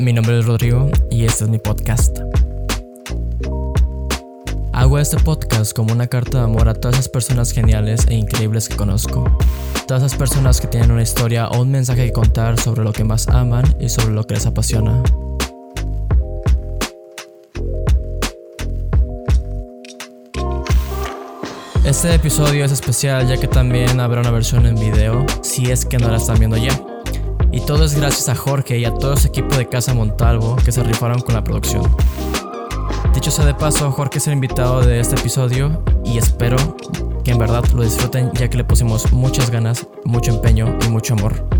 mi nombre es Rodrigo y este es mi podcast. Hago este podcast como una carta de amor a todas esas personas geniales e increíbles que conozco. Todas esas personas que tienen una historia o un mensaje que contar sobre lo que más aman y sobre lo que les apasiona. Este episodio es especial ya que también habrá una versión en video si es que no la están viendo ya. Y todo es gracias a Jorge y a todo ese equipo de Casa Montalvo que se rifaron con la producción. Dicho sea de paso, Jorge es el invitado de este episodio y espero que en verdad lo disfruten ya que le pusimos muchas ganas, mucho empeño y mucho amor.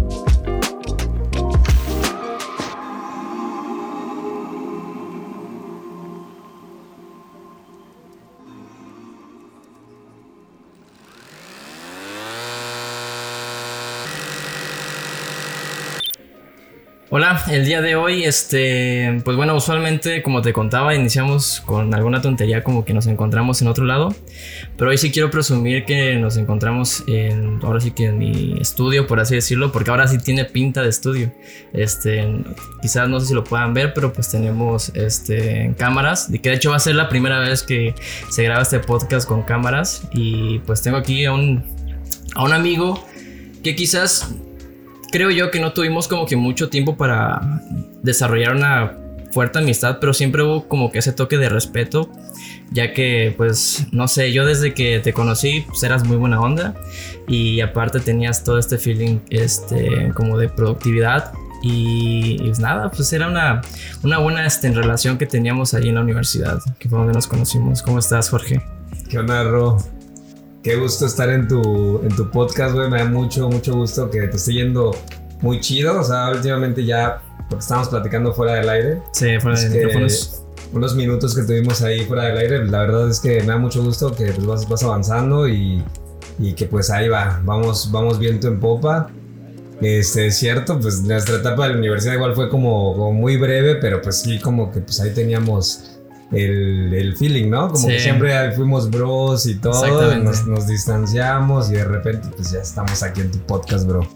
Hola, el día de hoy, este, pues bueno, usualmente, como te contaba, iniciamos con alguna tontería como que nos encontramos en otro lado, pero hoy sí quiero presumir que nos encontramos en, ahora sí que en mi estudio, por así decirlo, porque ahora sí tiene pinta de estudio. Este, quizás no sé si lo puedan ver, pero pues tenemos, este, cámaras, y que de hecho va a ser la primera vez que se graba este podcast con cámaras, y pues tengo aquí a un, a un amigo que quizás creo yo que no tuvimos como que mucho tiempo para desarrollar una fuerte amistad, pero siempre hubo como que ese toque de respeto, ya que pues no sé, yo desde que te conocí pues eras muy buena onda y aparte tenías todo este feeling este como de productividad y, pues nada, pues era una, una buena este, relación que teníamos ahí en la universidad, que fue donde nos conocimos. ¿Cómo estás, Jorge? ¿Qué onda, Ro? Qué gusto estar en tu, en tu podcast, güey. Me da mucho, mucho gusto que te esté yendo muy chido. O sea, últimamente ya, porque estábamos platicando fuera del aire. Sí, fuera de micrófonos. Unos minutos que tuvimos ahí fuera del aire, la verdad es que me da mucho gusto que pues, vas, vas avanzando y, y que pues ahí va, vamos, vamos viento en popa. Este, es cierto, pues nuestra etapa de la universidad igual fue como, como muy breve, pero pues sí, como que pues ahí teníamos el, el feeling, ¿no? Como que siempre fuimos bros y todo, nos, nos, distanciamos y de repente pues ya estamos aquí en tu podcast, bro.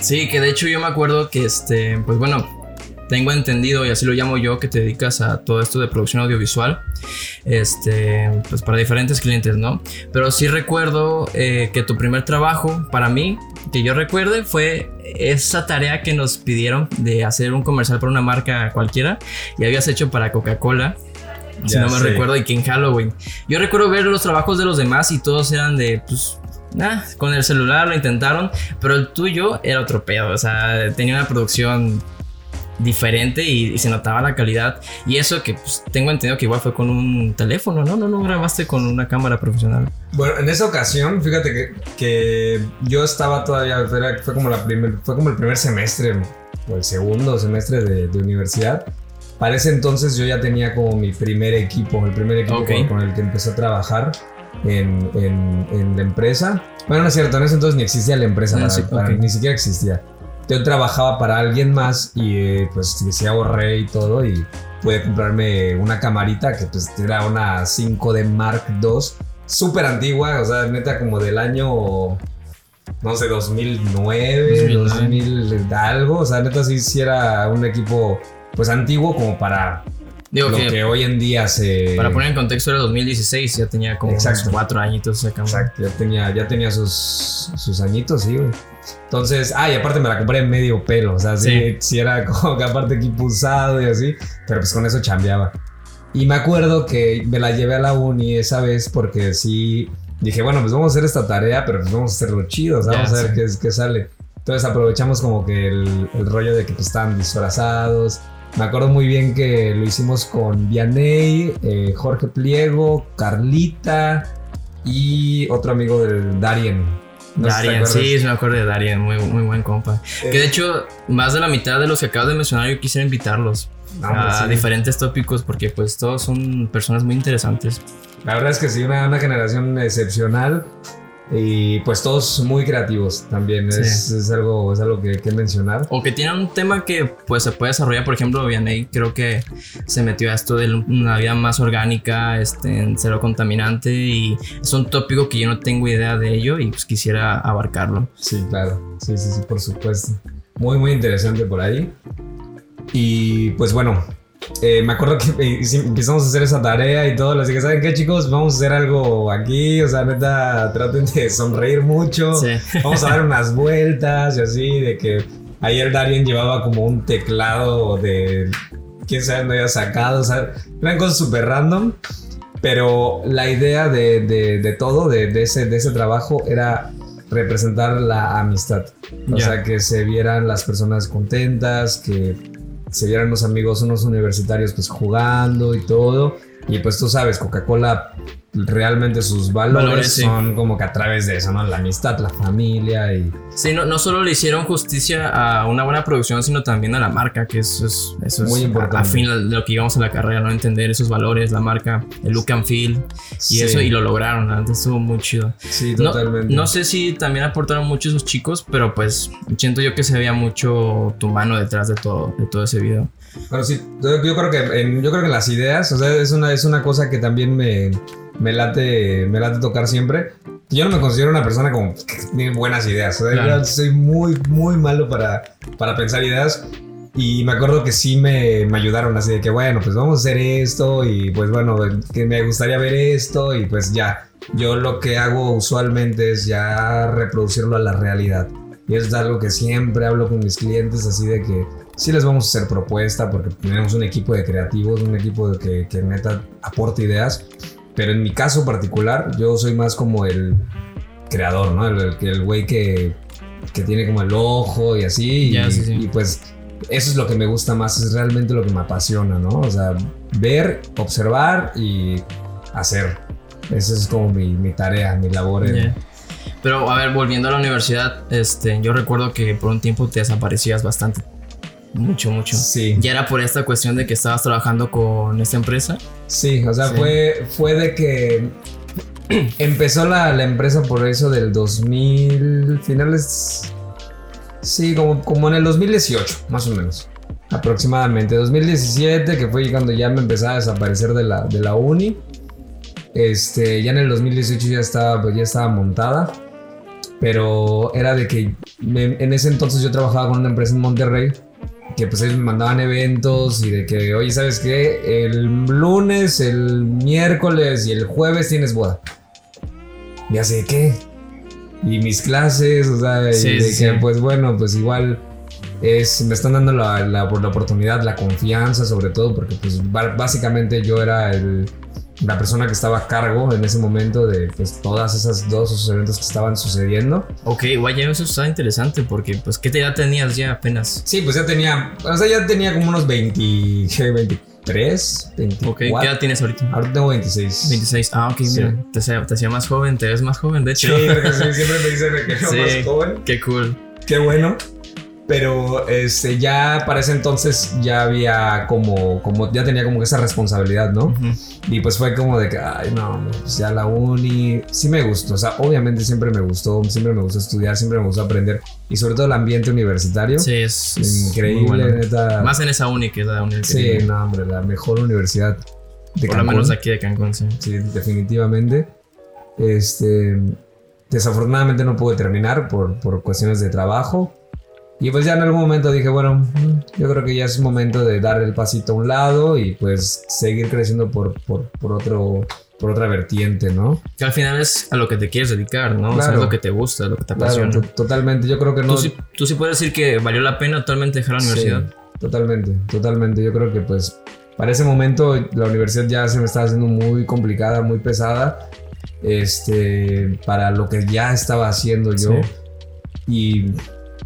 Sí, que de hecho yo me acuerdo que este, pues bueno, tengo entendido, y así lo llamo yo, que te dedicas a todo esto de producción audiovisual, este, pues para diferentes clientes, ¿no? Pero sí recuerdo eh, que tu primer trabajo, para mí, que yo recuerde, fue esa tarea que nos pidieron de hacer un comercial para una marca cualquiera y habías hecho para Coca-Cola si no me recuerdo, y que en Halloween. Yo recuerdo ver los trabajos de los demás y todos eran de, pues, nada, con el celular lo intentaron, pero el tuyo era otro pedo, o sea, tenía una producción diferente y, se notaba la calidad. Y eso que pues, tengo entendido que igual fue con un teléfono, ¿no? No, no grabaste con una cámara profesional. Bueno, en esa ocasión, fíjate que, que yo estaba todavía, fue, como la primer, fue como el primer semestre o el segundo semestre de, de universidad. Para ese entonces yo ya tenía como mi primer equipo, el primer equipo con, el que empecé a trabajar en, en, la empresa. Bueno, no es cierto, en ese entonces ni existía la empresa, ah, ni siquiera existía. Yo trabajaba para alguien más y eh, pues sí ahorré y todo y pude comprarme una camarita que pues era una 5D Mark II, súper antigua, o sea, neta como del año no sé, 2009, 2000 algo. O sea, neta sí, sí era un equipo pues antiguo como para Digo lo que, hoy en día se... Para poner en contexto era 2016, ya tenía como cuatro añitos. Exacto, ya tenía, ya tenía sus, sus añitos, sí, güey. Entonces, ah, y aparte me la compré en medio pelo, o sea, sí, sí, era como que aparte equipo usado y así, pero pues con eso chambeaba. Y me acuerdo que me la llevé a la uni esa vez porque sí, dije, bueno, pues vamos a hacer esta tarea, pero pues vamos a hacerlo chido, vamos a ver qué, qué, sale. Entonces aprovechamos como que el, el rollo de que pues estaban disfrazados, me acuerdo muy bien que lo hicimos con Vianey, eh, Jorge Pliego, Carlita y otro amigo del Darien. Darien, sí, me acuerdo de Darien, muy, muy buen compa. que de hecho, más de la mitad de los que acabas de mencionar, yo quisiera invitarlos a diferentes tópicos porque pues todos son personas muy interesantes. La verdad es que sí, una, una generación excepcional. Y pues todos muy creativos también, es, algo, es algo que, que, mencionar. O que tienen un tema que pues se puede desarrollar, por ejemplo, Vianney creo que se metió a esto de una vida más orgánica, este, en cero contaminante y es un tópico que yo no tengo idea de ello y pues quisiera abarcarlo. Sí, claro, sí, sí, sí, por supuesto. Muy, muy interesante por ahí. Y pues bueno, eh, me acuerdo que empezamos a hacer esa tarea y todo. Les dije, ¿saben qué, chicos? Vamos a hacer algo aquí. O sea, neta, traten de sonreír mucho. Sí. Vamos a dar unas vueltas y así. De que ayer Darien llevaba como un teclado de. Quién sabe dónde había sacado. O sea, eran cosas súper random. Pero la idea de, de- de todo, de, de ese, de ese trabajo, era representar la amistad. O Ya. sea, que se vieran las personas contentas, que se vieran los amigos, unos universitarios, pues jugando y todo. Y pues tú sabes, Coca-Cola realmente sus valores, Valores, sí. son como que a través de eso, ¿no? La amistad, la familia y... Sí, no, no solo le hicieron justicia a una buena producción, sino también a la marca, que eso es, eso Muy es importante. A, a fin de lo que íbamos a la carrera, ¿no? Entender esos valores, la marca, el look and feel y Sí. eso, y lo lograron, antes estuvo muy chido. Sí, No, totalmente. no sé si también aportaron mucho esos chicos, pero pues siento yo que se veía mucho tu mano detrás de todo, de todo ese video. Bueno, sí, yo, yo creo que en, yo creo que en las ideas, o sea, es una, es una cosa que también me, me late, me late tocar siempre. Yo no me considero una persona tiene buenas ideas. Sea, Claro. yo soy muy, muy malo para, para pensar ideas. Y me acuerdo que sí me, me ayudaron así de que, bueno, pues vamos a hacer esto y pues bueno, que me gustaría ver esto y pues ya. Yo lo que hago usualmente es ya reproducirlo a la realidad. Y es algo que siempre hablo con mis clientes así de que sí les vamos a hacer propuesta porque tenemos un equipo de creativos, un equipo de que, que neta aporta ideas. Pero en mi caso particular, yo soy más como el creador, ¿no? El, güey que, que tiene como el ojo y así. y- sí, sí. y pues eso es lo que me gusta más, es realmente lo que me apasiona, ¿no? O sea, ver, observar y hacer. Esa es como mi, mi tarea, mi labor. en- Yeah. Pero a ver, volviendo a la universidad, este, yo recuerdo que por un tiempo te desaparecías bastante. Mucho, mucho. Sí, Ya era por esta cuestión de que estabas trabajando con esta empresa. sí, o sea, Sí. Fue, fue de que empezó la, la empresa por eso del 2000, finales, sí, como, como en el 2018, más o menos, aproximadamente. 2017, que fue cuando ya me empezaba a desaparecer de la, de la uni. Este, ya en el 2018 ya estaba, pues ya estaba montada. Pero era de que me- en ese entonces yo trabajaba con una empresa en Monterrey que pues ellos me mandaban eventos y de que, oye, ¿sabes qué? El lunes, el miércoles y el jueves tienes boda. Y así de qué? Y mis clases, o sea, y de sí, que pues bueno, pues igual es, me están dando la, la, la oportunidad, la confianza sobre todo, porque pues básicamente yo era el, la persona que estaba a cargo en ese momento de pues todas esas dos esos eventos que estaban sucediendo. Ok, vaya, eso está interesante porque, pues, ¿qué edad tenías ya apenas? Sí, pues ya tenía, o sea, ya tenía como unos 20, ¿qué? 23, 24. Ok, ¿qué edad tienes ahorita? Ahorita tengo 26. 26. Ah, ok, Sí. mira, te hacía, te hacía más joven, te ves más joven, de Sí, hecho. porque sí, siempre me dicen que soy Sí. más joven. Qué cool. Qué bueno. Pero este, ya para ese entonces ya había como, como, ya tenía como esa responsabilidad, ¿no? Y pues fue como de que, ay, no, pues ya la uni, sí me gustó, o sea, obviamente siempre me gustó, siempre me gustó estudiar, siempre me gustó aprender y sobre todo el ambiente universitario. Sí, es, es Increíble, muy bueno. neta. Más en esa uni que es la uni sí, tiene. no, hombre, la mejor universidad de Por lo menos de aquí de Cancún, sí. Sí, definitivamente. Este, desafortunadamente no pude terminar por, por cuestiones de trabajo. Y pues ya en algún momento dije, bueno, yo creo que ya es momento de dar el pasito a un lado y pues seguir creciendo por, por, por otro, por otra vertiente, ¿no? Que al final es a lo que te quieres dedicar, ¿no? O sea, Claro. es lo que te gusta, lo que te Claro, apasiona. to- totalmente. Yo creo que no. ¿Tú, sí, tú sí puedes decir que valió la pena totalmente dejar la Sí, universidad. totalmente, totalmente. Yo creo que pues para ese momento la universidad ya se me estaba haciendo muy complicada, muy pesada. Este, para lo que ya estaba haciendo yo. Sí. Y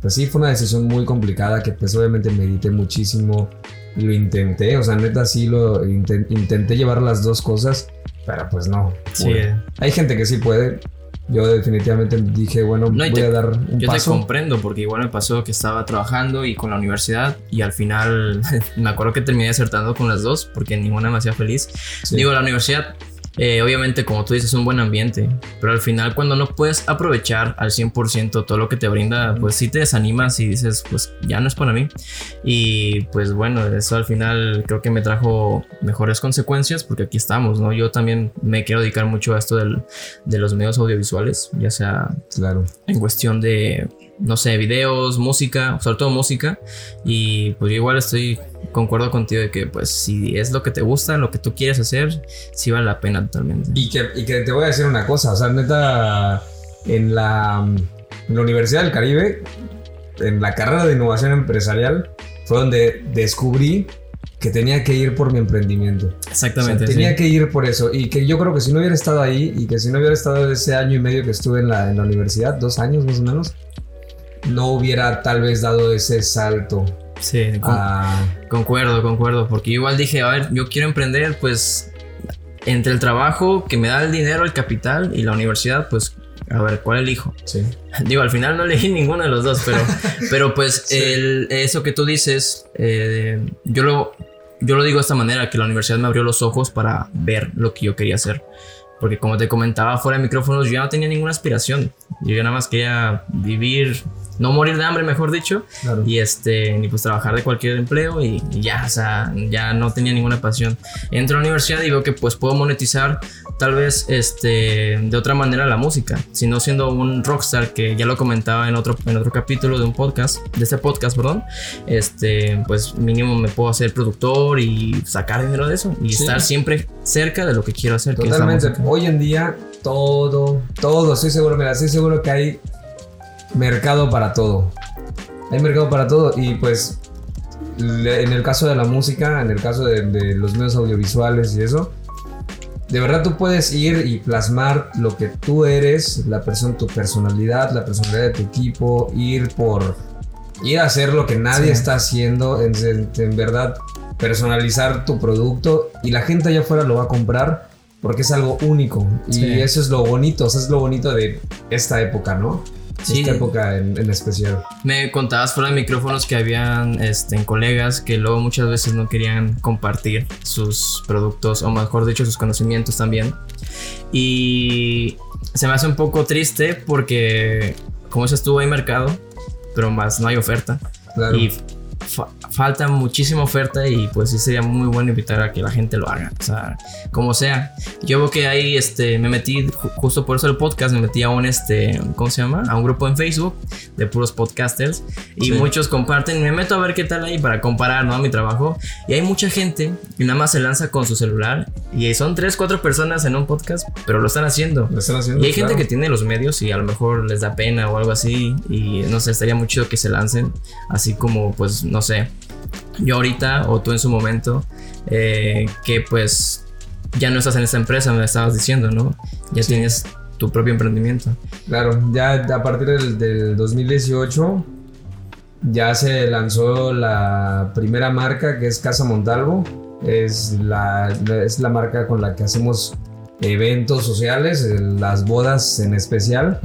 pues sí, fue una decisión muy complicada que pues obviamente medité muchísimo lo intenté. O sea, neta sí lo inten- intenté llevar las dos cosas, pero pues no. Sí. pude. Hay gente que sí puede. Yo definitivamente dije, bueno, No, voy te- a dar un Yo paso. te comprendo porque igual me pasó que estaba trabajando y con la universidad y al final me acuerdo que terminé desertando con las dos porque ninguna me hacía feliz. Sí. Digo, la universidad eh, obviamente, como tú dices, es un buen ambiente, pero al final cuando no puedes aprovechar al 100% todo lo que te brinda, pues sí te desanimas y dices, pues ya no es para mí. Y pues bueno, eso al final creo que me trajo mejores consecuencias porque aquí estamos, ¿no? Yo también me quiero dedicar mucho a esto del, de los medios audiovisuales, ya sea claro. en cuestión de, no sé, videos, música, sobre todo música. Y pues yo igual estoy, concuerdo contigo de que pues si es lo que te gusta, lo que tú quieres hacer, sí vale la pena totalmente. Y que, y que te voy a decir una cosa, o sea, neta, en la, en la Universidad del Caribe, en la carrera de innovación empresarial, fue donde descubrí que tenía que ir por mi emprendimiento. Exactamente. O sea, tenía sí. que ir por eso. Y que yo creo que si no hubiera estado ahí y que si no hubiera estado ese año y medio que estuve en la, en la universidad, dos años más o menos, no hubiera tal vez dado ese salto. Sí, con- a- concuerdo, concuerdo. Porque igual dije, a ver, yo quiero emprender, pues entre el trabajo que me da el dinero, el capital y la universidad, pues a ver, ¿cuál elijo? sí. Digo, al final no elegí ninguno de los dos, pero, pero pues Sí. el- eso que tú dices, eh, yo, lo, yo lo digo de esta manera, que la universidad me abrió los ojos para ver lo que yo quería hacer. Porque como te comentaba fuera de micrófonos, yo ya no tenía ninguna aspiración. Yo ya nada más quería vivir, no morir de hambre, mejor dicho, Claro. y este, ni pues trabajar de cualquier empleo y, y ya, o sea, ya no tenía ninguna pasión. Entro a la universidad y veo que pues puedo monetizar tal vez este, de otra manera la música, sino siendo un rockstar que ya lo comentaba en otro, en otro capítulo de un podcast, de este podcast, perdón, este, pues mínimo me puedo hacer productor y sacar dinero de eso y Sí. estar siempre cerca de lo que quiero hacer. Totalmente. Hoy en día, todo, todo, estoy seguro, mira, estoy seguro que hay mercado para todo. Hay mercado para todo y pues en el caso de la música, en el caso de, de los medios audiovisuales y eso, de verdad tú puedes ir y plasmar lo que tú eres, la persona, tu personalidad, la personalidad de tu equipo, ir por ir a hacer lo que nadie Sí. está haciendo, en, en- en verdad personalizar tu producto y la gente allá afuera lo va a comprar porque es algo único y Sí. eso es lo bonito, o sea, es lo bonito de esta época, ¿no? Sí. Esta época en, en especial. Me contabas fuera de micrófonos que habían este, colegas que luego muchas veces no querían compartir sus productos o mejor dicho sus conocimientos también. Y se me hace un poco triste porque como dices tú hay mercado, pero más no hay oferta. Claro. Y fa- falta muchísima oferta y pues sí sería muy bueno invitar a que la gente lo haga, o sea, como sea. Yo veo que ahí este me metí ju- justo por eso el podcast, me metí a un este, ¿cómo se llama? A un grupo en Facebook de puros podcasters y Sí. muchos comparten, me meto a ver qué tal ahí para comparar, ¿no? Mi trabajo y hay mucha gente que nada más se lanza con su celular y son tres, cuatro personas en un podcast, pero lo están haciendo. Lo están haciendo. Y hay gente que tiene los medios y a lo mejor les da pena o algo así y no sé, estaría muy chido que se lancen, así como pues no sé, yo ahorita o tú en su momento, eh, que pues ya no estás en esta empresa, me estabas diciendo, ¿no? Ya Sí. tienes tu propio emprendimiento. Claro, ya a partir del, del 2018 ya se lanzó la primera marca que es Casa Montalvo. Es la, la- es la marca con la que hacemos eventos sociales, eh, las bodas en especial.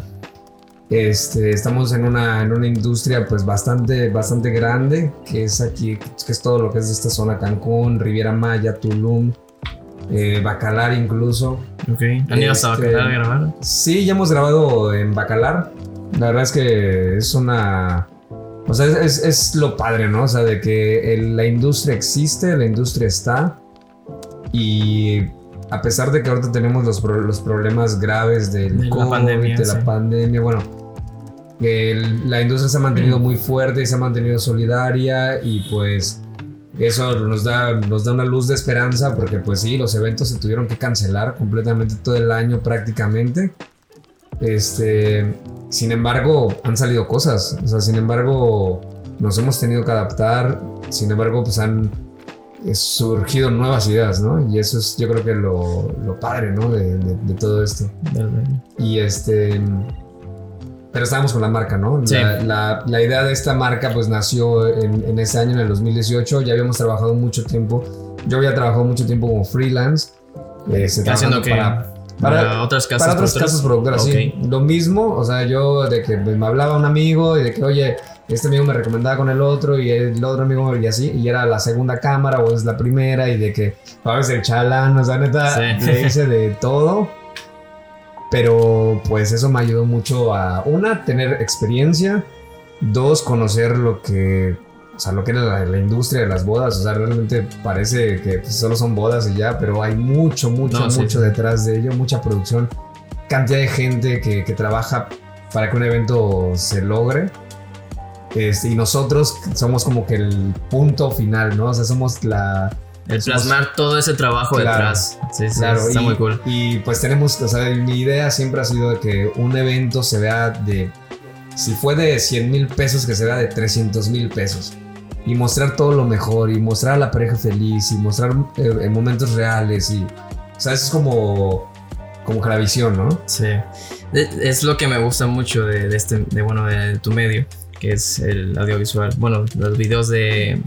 Este, estamos en una, en una industria pues bastante, bastante grande, que es aquí, que es todo lo que es esta zona, Cancún, Riviera Maya, Tulum, eh, Bacalar incluso. Ok. ¿Han ido hasta Este, Bacalar a grabar? Sí, ya hemos grabado en Bacalar. La verdad es que es una... O sea, es, es- es lo padre, ¿no? O sea, de que el- la industria existe, la industria está. Y a pesar de que ahorita tenemos los, los problemas graves del De la COVID, pandemia, de la sí. pandemia, bueno, el- la industria se ha mantenido muy fuerte y se ha mantenido solidaria y pues eso nos da, nos da una luz de esperanza porque pues sí, los eventos se tuvieron que cancelar completamente todo el año prácticamente. Este, sin embargo, han salido cosas, o sea, sin embargo, nos hemos tenido que adaptar, sin embargo, pues han eh, surgido nuevas ideas, ¿no? Y eso es yo creo que lo, lo padre, ¿no? De, de- de todo esto. Y este... Pero estábamos con la marca, ¿no? Sí. La, la- la idea de esta marca pues nació en, en ese año, en el 2018. Ya habíamos trabajado mucho tiempo. Yo había trabajado mucho tiempo como freelance. este, Haciendo que para, para, para, otras casas. para otras productoras? casas productoras, sí. Ok. Lo mismo, o sea, yo de que me hablaba un amigo y de que, oye, este amigo me recomendaba con el otro y el otro amigo y así, y era la segunda cámara o es la primera y de que a veces el chalán, o sea, neta, Sí. le hice de todo. Pero pues eso me ayudó mucho a, una, tener experiencia, dos, conocer lo que, o sea, lo que era la, la industria de las bodas, o sea, realmente parece que pues, solo son bodas y ya, pero hay mucho, mucho, No, sí, mucho detrás de ello, mucha producción, cantidad de gente que, que trabaja para que un evento se logre. Este, y nosotros somos como que el punto final, ¿no? O sea, somos la, El plasmar todo ese trabajo Claro. detrás. Sí, sí, Claro, está y, muy cool. y pues tenemos, o sea, mi idea siempre ha sido de que un evento se vea de, si fue de 100 mil pesos, que se vea de 300 mil pesos. Y mostrar todo lo mejor, y mostrar a la pareja feliz, y mostrar eh, en momentos reales, y, o sea, eso es como, como que la visión, ¿no? Sí. De- Es lo que me gusta mucho de, de este, de, bueno, de tu medio, que es el audiovisual. Bueno, los videos de,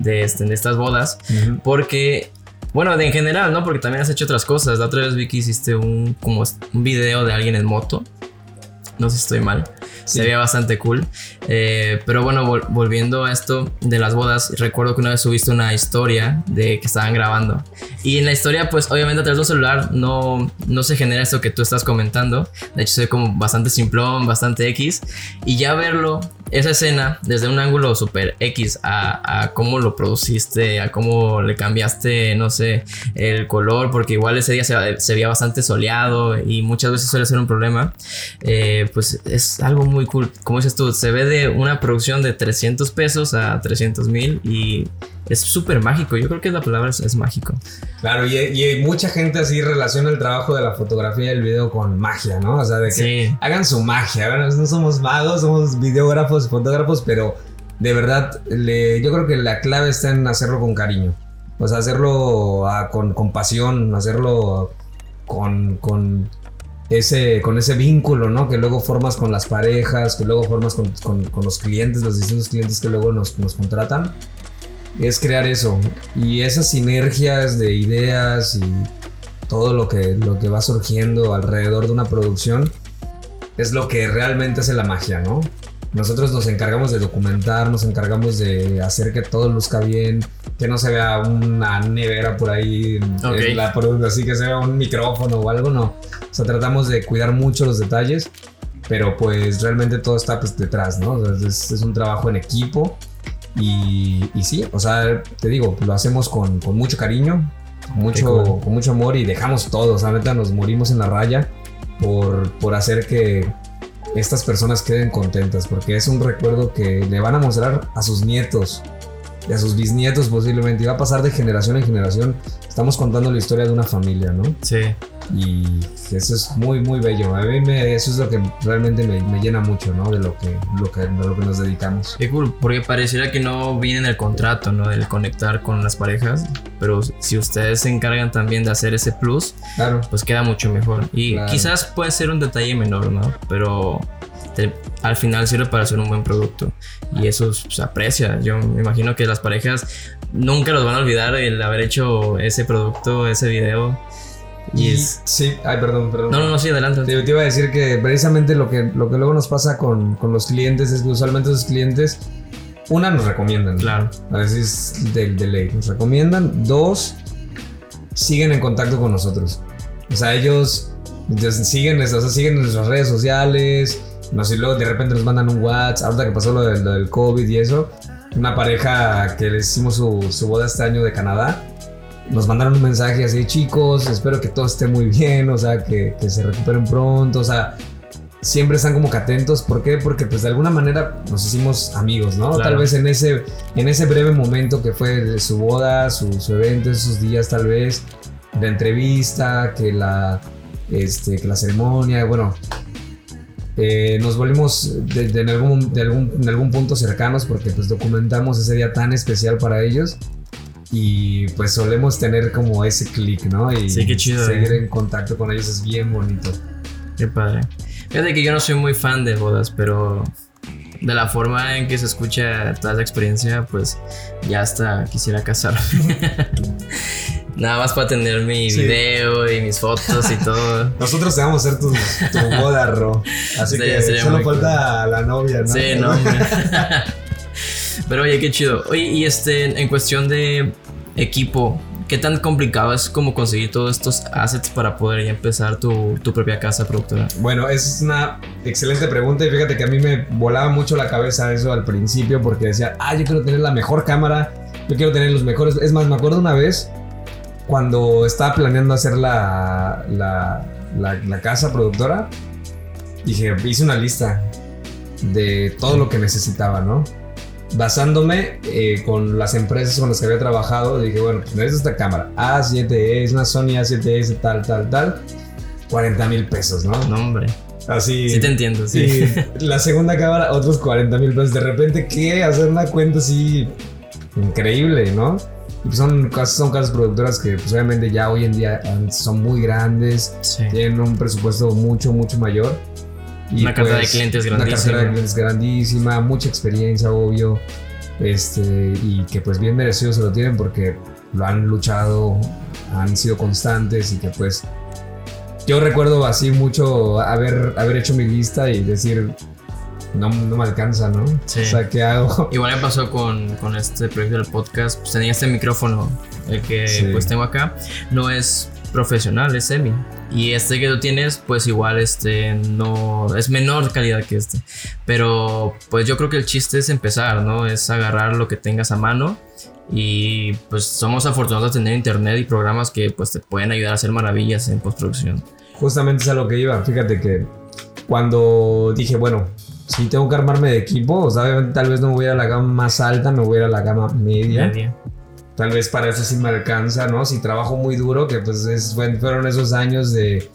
de, este, de estas bodas. Porque, bueno, de en general, ¿no? Porque también has hecho otras cosas. La otra vez vi que hiciste un, como un video de alguien en moto. No sé si estoy mal. Se Sí. veía bastante cool. Eh, pero bueno, vol- volviendo a esto de las bodas, recuerdo que una vez subiste una historia de que estaban grabando. Y en la historia, pues obviamente a través de un celular no, no se genera esto que tú estás comentando. De hecho, soy como bastante simplón, bastante X. Y ya verlo, esa escena, desde un ángulo super X a, cómo lo produciste, a cómo le cambiaste, no sé, el color, porque igual ese día se, se veía bastante soleado y muchas veces suele ser un problema. Eh, pues es algo muy cool. Como dices tú, se ve de una producción de 300 pesos a 300 mil y es súper mágico. Yo creo que la palabra es, es mágico. Claro, y, y mucha gente así relaciona el trabajo de la fotografía y el video con magia, ¿no? O sea, de que Sí. hagan su magia. Bueno, no somos magos, somos videógrafos, fotógrafos, pero de verdad, le- yo creo que la clave está en hacerlo con cariño. O sea, hacerlo ah, con, con pasión, hacerlo con, con ese, con ese vínculo, ¿no? Que luego formas con las parejas, que luego formas con, con- con los clientes, los distintos clientes que luego nos, nos contratan. Es crear eso. Y esas sinergias de ideas y todo lo que, lo que va surgiendo alrededor de una producción es lo que realmente hace la magia, ¿no? Nosotros nos encargamos de documentar, nos encargamos de hacer que todo luzca bien, que no se vea una nevera por ahí, en- Ok. en la produ- así que se vea un micrófono o algo, no. O sea, tratamos de cuidar mucho los detalles, pero pues realmente todo está pues detrás, ¿no? O sea, es, es un trabajo en equipo y, y sí, o sea, te digo, lo hacemos con, con mucho cariño, con mucho, cool. con mucho amor y dejamos todo, o sea, neta nos morimos en la raya por, por hacer que estas personas queden contentas, porque es un recuerdo que le van a mostrar a sus nietos y a sus bisnietos posiblemente, y va a pasar de generación en generación. Estamos contando la historia de una familia, ¿no? Sí. Y eso es muy, muy bello. A mí me- eso es lo que realmente me, me llena mucho, ¿no? De lo que, lo que, de lo que nos dedicamos. Qué cool, porque pareciera que no viene en el contrato, ¿no? Del conectar con las parejas, pero si ustedes se encargan también de hacer ese plus, Claro. pues queda mucho mejor. Y Claro. quizás puede ser un detalle menor, ¿no? Pero te- al final sirve para hacer un buen producto. Y eso se aprecia. Yo me imagino que las parejas nunca los van a olvidar el haber hecho ese producto, ese video. Y, Y es... sí, ay, perdón, perdón. No, no, no, sí, adelante. Te, te iba a decir que precisamente lo que, lo que luego nos pasa con, con los clientes es que usualmente esos clientes, una, nos recomiendan. Claro. A veces es de, de ley. Nos recomiendan. Dos, siguen en contacto con nosotros. O sea, ellos ellos siguen, o sea, siguen en nuestras redes sociales. No sé, luego de repente nos mandan un WhatsApp. Ahorita que pasó lo del, lo del COVID y eso. Una pareja que les hicimos su, su boda este año de Canadá. Nos mandaron un mensaje así, chicos, espero que todo esté muy bien, o sea, que, que se recuperen pronto, o sea, siempre están como que atentos. ¿Por qué? Porque pues de alguna manera nos hicimos amigos, ¿no? Claro. Tal vez en ese, en ese breve momento que fue de su boda, su, su evento, esos días tal vez, la entrevista, que la, este, que la ceremonia, bueno, eh, nos volvimos de, de en, algún, de algún, en algún punto cercanos porque pues documentamos ese día tan especial para ellos y pues solemos tener como ese clic, ¿no? Y Sí, qué chido, seguir eh. en contacto con ellos es bien bonito. Qué padre. Fíjate que yo no soy muy fan de bodas, pero de la forma en que se escucha toda esa experiencia, pues ya hasta quisiera casarme. Nada más para tener mi Sí. video y mis fotos y todo. Nosotros te vamos a hacer tu, tu boda, Ro. Así Sería- que sería solo falta la novia, ¿no? Sí, no, hombre. Pero oye, qué chido. Oye, y este, en cuestión de equipo, ¿qué tan complicado es como conseguir todos estos assets para poder ya empezar tu, tu propia casa productora? Bueno, es una excelente pregunta y fíjate que a mí me volaba mucho la cabeza eso al principio porque decía, ah, yo quiero tener la mejor cámara, yo quiero tener los mejores. Es más, me acuerdo una vez cuando estaba planeando hacer la, la, la, la casa productora, dije, hice una lista de todo lo que necesitaba, ¿no? Basándome eh, con las empresas con las que había trabajado, dije, bueno, pues necesito esta cámara, A7S, una Sony A7S, tal, tal, tal, 40 mil pesos, ¿no? No, hombre. Así. Sí te entiendo, sí. Y la segunda cámara, otros 40 mil pesos. De repente, ¿qué? Hacer una cuenta así increíble, ¿no? Y pues son, casas- son casas productoras que pues obviamente ya hoy en día han- son muy grandes, Sí. tienen un presupuesto mucho, mucho mayor. Y Una cartera de pues, clientes Una cartera de grandísima. clientes grandísima, mucha experiencia, obvio. Este, y que pues bien merecido se lo tienen porque lo han luchado, han sido constantes y que pues yo recuerdo así mucho haber, haber hecho mi lista y decir, no, no me alcanza, ¿no? Sí. O sea, ¿qué hago? Igual me pasó con, con este proyecto del podcast. Pues tenía este micrófono, el que Sí. pues tengo acá. No es profesional, es semi. Y este que tú tienes, pues igual este no es menor calidad que este. Pero pues yo creo que el chiste es empezar, ¿no? Es agarrar lo que tengas a mano. Y pues somos afortunados de tener internet y programas que pues te pueden ayudar a hacer maravillas en postproducción. Justamente es a lo que iba. Fíjate que cuando dije, bueno, si tengo que armarme de equipo, o sea, tal vez no me voy a la gama más alta, me voy a ir a la gama media. Media. Tal vez para eso sí me alcanza, ¿no? Si trabajo muy duro, que pues es- fue- fueron esos años de,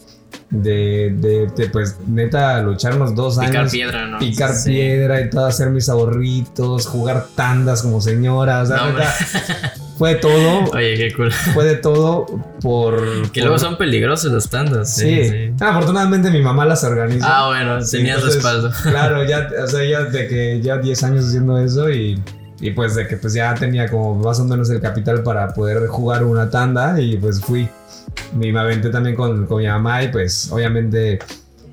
de, de, de, pues neta, lucharnos dos Picar años. piedra, ¿no? Picar Sí. piedra y todo, hacer mis ahorritos, jugar tandas como señora, o sea, No, neta, fue de todo, Oye, qué cool. fue de todo por... Que por- luego son peligrosos las tandas. Sí, afortunadamente mi mamá las organiza. Ah, bueno, Sí, tenías entonces, respaldo. Claro, ya, o sea, ya de que ya 10 años haciendo eso y, y pues de que pues ya tenía como más o menos el capital para poder jugar una tanda y pues fui. Y me aventé también con, con mi mamá y pues obviamente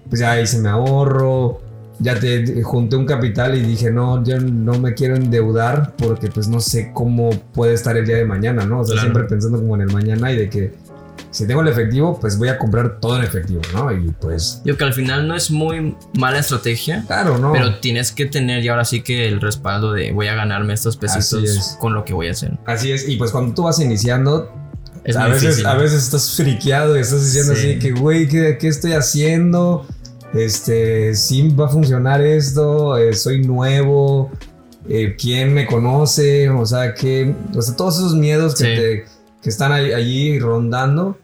pues ya hice mi ahorro, ya te junté un capital y dije no, yo no me quiero endeudar porque pues no sé cómo puede estar el día de mañana, ¿no? O sea, Claro. siempre pensando como en el mañana y de que si tengo el efectivo pues voy a comprar todo en efectivo, ¿no? Y pues Digo que al final no es muy mala estrategia, claro, ¿no? pero tienes que tener ya ahora sí que el respaldo de voy a ganarme estos pesitos es. con lo que voy a hacer. Así es, y pues cuando tú vas iniciando, Es a, veces, difícil. a veces estás friqueado y estás diciendo Sí. así que, güey, ¿qué, qué estoy haciendo? Este, sí va a funcionar esto, eh, soy nuevo, eh, ¿quién me conoce? O sea, que, o sea, todos esos miedos que, Sí. te- que están ahí, allí rondando,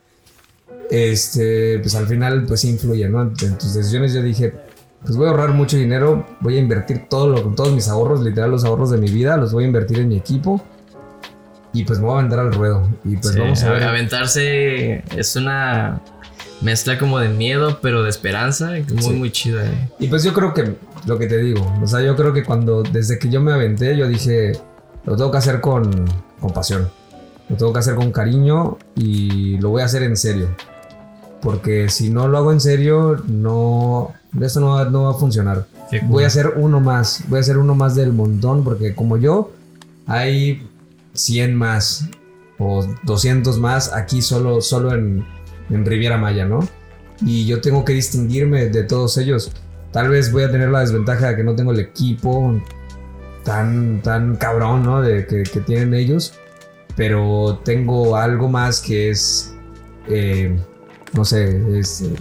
este, pues al final pues sí influyen, ¿no? En tus decisiones yo dije, pues voy a ahorrar mucho dinero, voy a invertir todo lo, todos mis ahorros, literal los ahorros de mi vida, los voy a invertir en mi equipo y pues me voy a vender al ruedo y pues Sí, vamos a ver. Aventarse es una mezcla como de miedo, pero de esperanza, muy, Sí. muy chida. eh. Y pues yo creo que lo que te digo, o sea, yo creo que cuando desde que yo me aventé, yo dije, lo tengo que hacer con, con pasión, lo tengo que hacer con cariño y lo voy a hacer en serio. Porque si no lo hago en serio, no, esto no va, no va a funcionar. Qué cool. Voy a hacer uno más, voy a hacer uno más del montón, porque como yo, hay 100 más o 200 más aquí solo, solo en, en Riviera Maya, ¿no? Y yo tengo que distinguirme de todos ellos. Tal vez voy a tener la desventaja de que no tengo el equipo tan, tan cabrón, ¿no? De que, que tienen ellos, pero tengo algo más que es, eh, no sé, es... eh,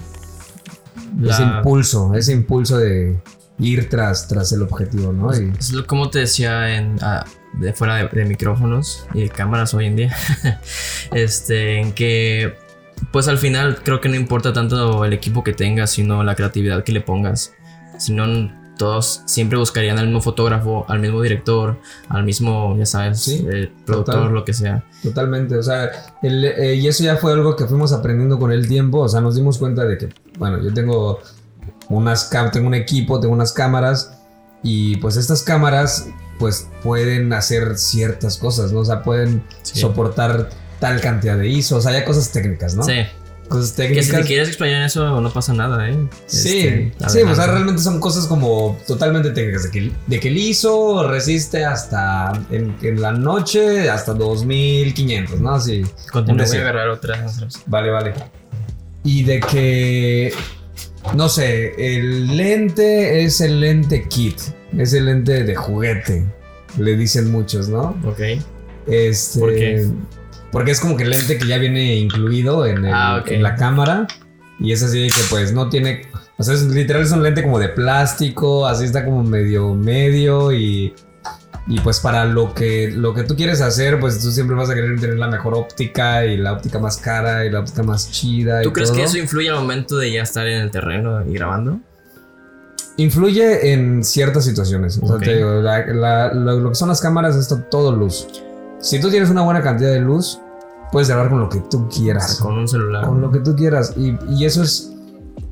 ese La- impulso, ese impulso de ir tras, tras el objetivo, ¿no? Y, Es lo- como te decía en, ah, de fuera de, de micrófonos y de cámaras hoy en día. este, en que pues al final creo que no importa tanto el equipo que tengas, sino la creatividad que le pongas. Si no, todos siempre buscarían al mismo fotógrafo, al mismo director, al mismo, ya sabes, Sí, eh, productor, total. lo que sea. totalmente, o sea, el- eh, y eso ya fue algo que fuimos aprendiendo con el tiempo, o sea, nos dimos cuenta de que, bueno, yo tengo unas tengo un equipo, tengo unas cámaras y pues estas cámaras pues pueden hacer ciertas cosas, ¿no? O sea, pueden Sí. soportar tal cantidad de ISO, o sea, ya cosas técnicas, ¿no? Sí. Cosas Que técnicas. si te quieres explayar en eso, no pasa nada, ¿eh? Sí, Este, sí, o sea, realmente son cosas como totalmente técnicas. De que, de que el ISO resiste hasta en, en la noche hasta 2500, ¿no? Así. Voy a agarrar otra. Vale, vale. Y de que, no sé, el lente es el lente kit, es el lente de juguete, le dicen muchos, ¿no? Ok. Este, ¿Por qué? Porque es como que el lente que ya viene incluido en, el- Ah, ok. en la cámara y es así de que pues no tiene, o sea, es, literal es un lente como de plástico, así está como medio medio y... Y pues para lo que, lo que tú quieres hacer, pues tú siempre vas a querer tener la mejor óptica y la óptica más cara y la óptica más chida. ¿Tú y crees que eso influye al momento de ya estar en el terreno y grabando? Influye en ciertas situaciones. O sea, te digo, la- la- lo, lo que son las cámaras es to- todo luz. Si tú tienes una buena cantidad de luz, puedes grabar con lo que tú quieras. Con un celular. Con lo que tú quieras. Y, y eso es.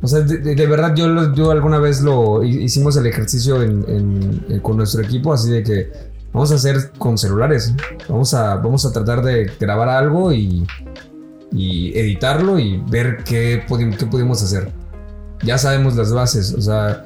O sea, de, de- verdad, yo, lo- yo alguna vez lo hi- hicimos el ejercicio en- en- en- con nuestro equipo, así de que vamos a hacer con celulares. Vamos a, vamos a tratar de grabar algo y, y editarlo y ver qué, pudi- qué pudimos hacer. Ya sabemos las bases, o sea,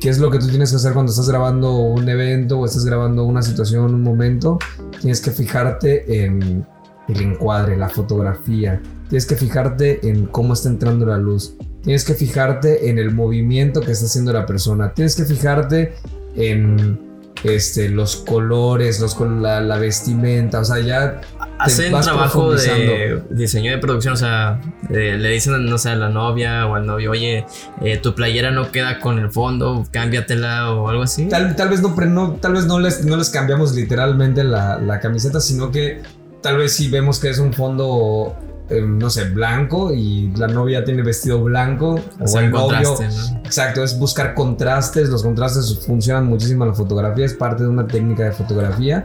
qué es lo que tú tienes que hacer cuando estás grabando un evento o estás grabando una situación, un momento. Tienes que fijarte en el encuadre, la fotografía. Tienes que fijarte en cómo está entrando la luz. Tienes que fijarte en el movimiento que está haciendo la persona. Tienes que fijarte en este, los colores, los, la, la vestimenta. O sea, ya Hacen trabajo de diseño de producción, o sea, eh, le dicen, no sé, a la novia o al novio, oye, eh, tu playera no queda con el fondo, cámbiatela o algo así. Tal, tal vez, no, tal vez no, les, no les cambiamos literalmente la, la camiseta, sino que tal vez si vemos que es un fondo, no sé, blanco y la novia tiene vestido blanco o el novio. Exacto, es buscar contrastes. Los contrastes funcionan muchísimo en la fotografía, es parte de una técnica de fotografía.